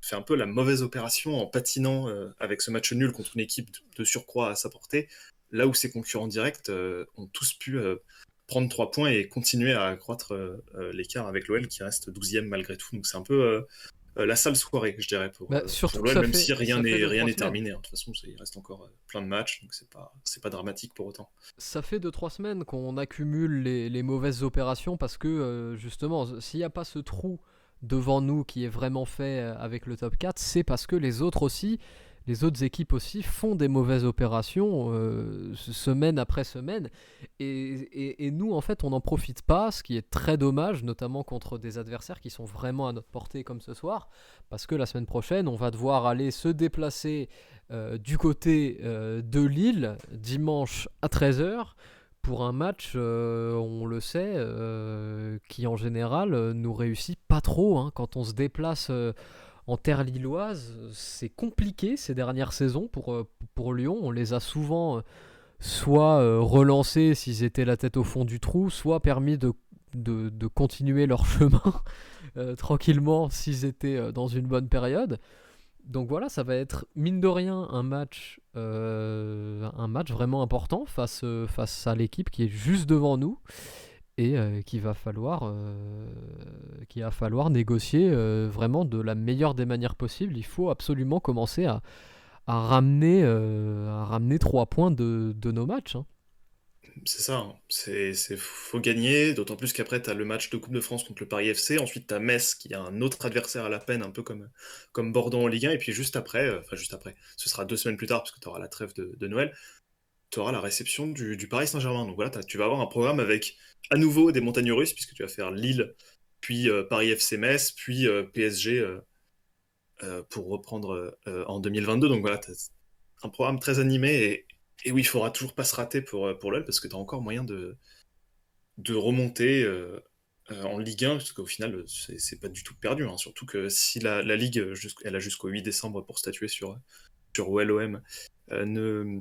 Speaker 3: fait un peu la mauvaise opération en patinant euh, avec ce match nul contre une équipe de surcroît à sa portée là où ses concurrents directs euh, ont tous pu prendre 3 points et continuer à accroître l'écart avec l'OL qui reste 12e malgré tout. Donc c'est un peu la sale soirée, je dirais, pour,
Speaker 2: bah,
Speaker 3: l'OL, même si rien n'est rien n'est terminé. Hein. De toute façon, il reste encore plein de matchs, donc c'est pas c'est pas dramatique pour autant.
Speaker 2: Ça fait 2-3 semaines qu'on accumule les, les, mauvaises opérations parce que justement, s'il n'y a pas ce trou devant nous qui est vraiment fait avec le top 4, c'est parce que les autres aussi les autres équipes aussi font des mauvaises opérations euh, semaine après semaine. Et, nous, en fait, on n'en profite pas, ce qui est très dommage, notamment contre des adversaires qui sont vraiment à notre portée comme ce soir, parce que la semaine prochaine, on va devoir aller se déplacer euh, du côté euh, de Lille dimanche à 13h pour un match, on le sait, qui en général nous réussit pas trop hein, quand on se déplace en terre lilloise, c'est compliqué ces dernières saisons pour, euh, Lyon. On les a souvent euh, soit euh, relancés s'ils étaient la tête au fond du trou, soit permis de, continuer leur chemin tranquillement s'ils étaient dans une bonne période. Donc voilà, ça va être mine de rien un match, vraiment important face à l'équipe qui est juste devant nous et euh, qu'il va falloir euh, va falloir négocier euh, vraiment de la meilleure des manières possibles. Il faut absolument commencer à, ramener à ramener trois points de, nos matchs. Hein.
Speaker 3: C'est ça, hein. c'est faut gagner, d'autant plus qu'après tu as le match de Coupe de France contre le Paris FC, ensuite tu as Metz qui a un autre adversaire à la peine, un peu comme, comme Bordeaux en Ligue 1, et puis juste après, enfin juste après, ce sera deux semaines plus tard parce que tu auras la trêve de Noël, tu auras la réception du, Paris Saint-Germain. Donc voilà, tu vas avoir un programme avec à nouveau des montagnes russes, puisque tu vas faire Lille, puis euh, Paris FC Metz, puis euh, PSG euh, pour reprendre en 2022. Donc voilà, tu un programme très animé et, et, oui, il faudra toujours pas se rater pour, pour parce que tu as encore moyen de, de remonter en Ligue 1, parce qu'au final, c'est pas du tout perdu. Hein. Surtout que si la, la Ligue, elle a jusqu'au 8 décembre pour statuer sur, sur OLOM, ne,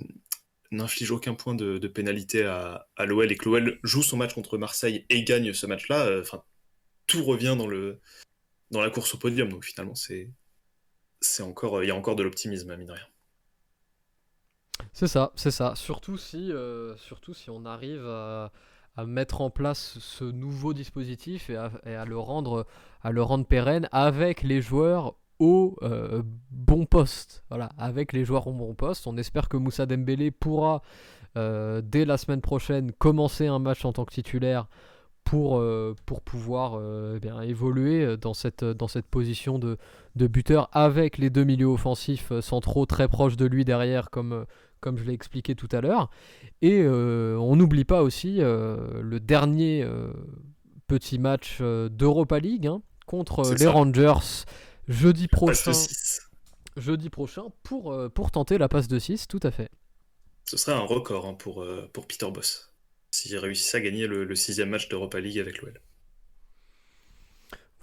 Speaker 3: n'inflige aucun point de, pénalité à, l'OL et que l'OL joue son match contre Marseille et gagne ce match-là, euh, tout revient dans, le, dans la course au podium. Donc finalement, c'est, encore, il y a encore de l'optimisme, à mine de rien.
Speaker 2: C'est ça, c'est ça. Surtout si, euh, surtout si on arrive à, mettre en place ce nouveau dispositif et à, le rendre, à le rendre pérenne avec les joueurs au euh, bon poste. Voilà, avec les joueurs au bon poste. On espère que Moussa Dembélé pourra, euh, dès la semaine prochaine, commencer un match en tant que titulaire pour, euh, pour pouvoir eh bien, évoluer dans cette, dans cette position de, de, buteur avec les deux milieux offensifs centraux très proches de lui derrière, comme, comme je l'ai expliqué tout à l'heure. Et on n'oublie pas aussi le dernier petit match d'Europa League hein, contre les Rangers jeudi prochain. Jeudi prochain pour, pour tenter la passe de 6, tout à fait.
Speaker 3: Ce serait un record hein, pour, euh, pour Peter Boss, s'il réussissait à gagner le, le sixième match d'Europa League avec l'OL.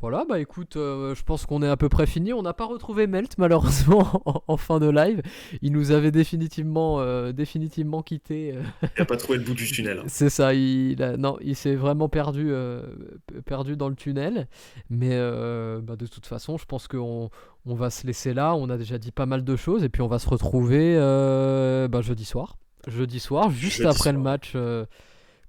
Speaker 2: Voilà, bah écoute, euh, je pense qu'on est à peu près fini. On n'a pas retrouvé Melt malheureusement en, fin de live. Il nous avait définitivement, euh, définitivement quitté.
Speaker 3: Euh. Il n'a pas trouvé le bout du tunnel. Hein.
Speaker 2: C'est ça, il, non, il s'est vraiment perdu, perdu dans le tunnel. Mais bah, de toute façon, je pense qu'on on va se laisser là. On a déjà dit pas mal de choses et puis on va se retrouver bah, jeudi soir. Jeudi soir, juste après le match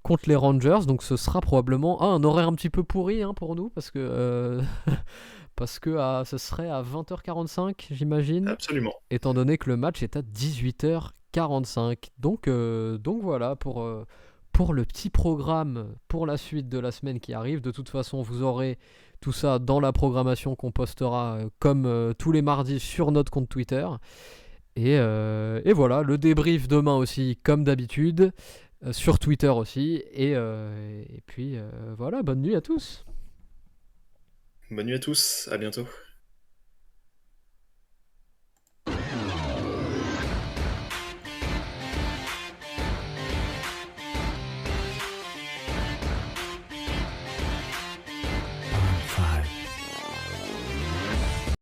Speaker 2: contre les Rangers. Donc ce sera probablement ah, un horaire un petit peu pourri hein, pour nous parce que euh, parce que ah, ce serait à 20h45 j'imagine.
Speaker 3: Absolument.
Speaker 2: Étant donné que le match est à 18h45. Donc euh, donc voilà pour euh, pour le petit programme pour la suite de la semaine qui arrive. De toute façon, vous aurez tout ça dans la programmation qu'on postera comme tous les mardis sur notre compte Twitter. Et, et, voilà, le débrief demain aussi, comme d'habitude. Sur Twitter aussi. Et, et puis voilà, bonne nuit à tous.
Speaker 3: Bonne nuit à tous, à bientôt.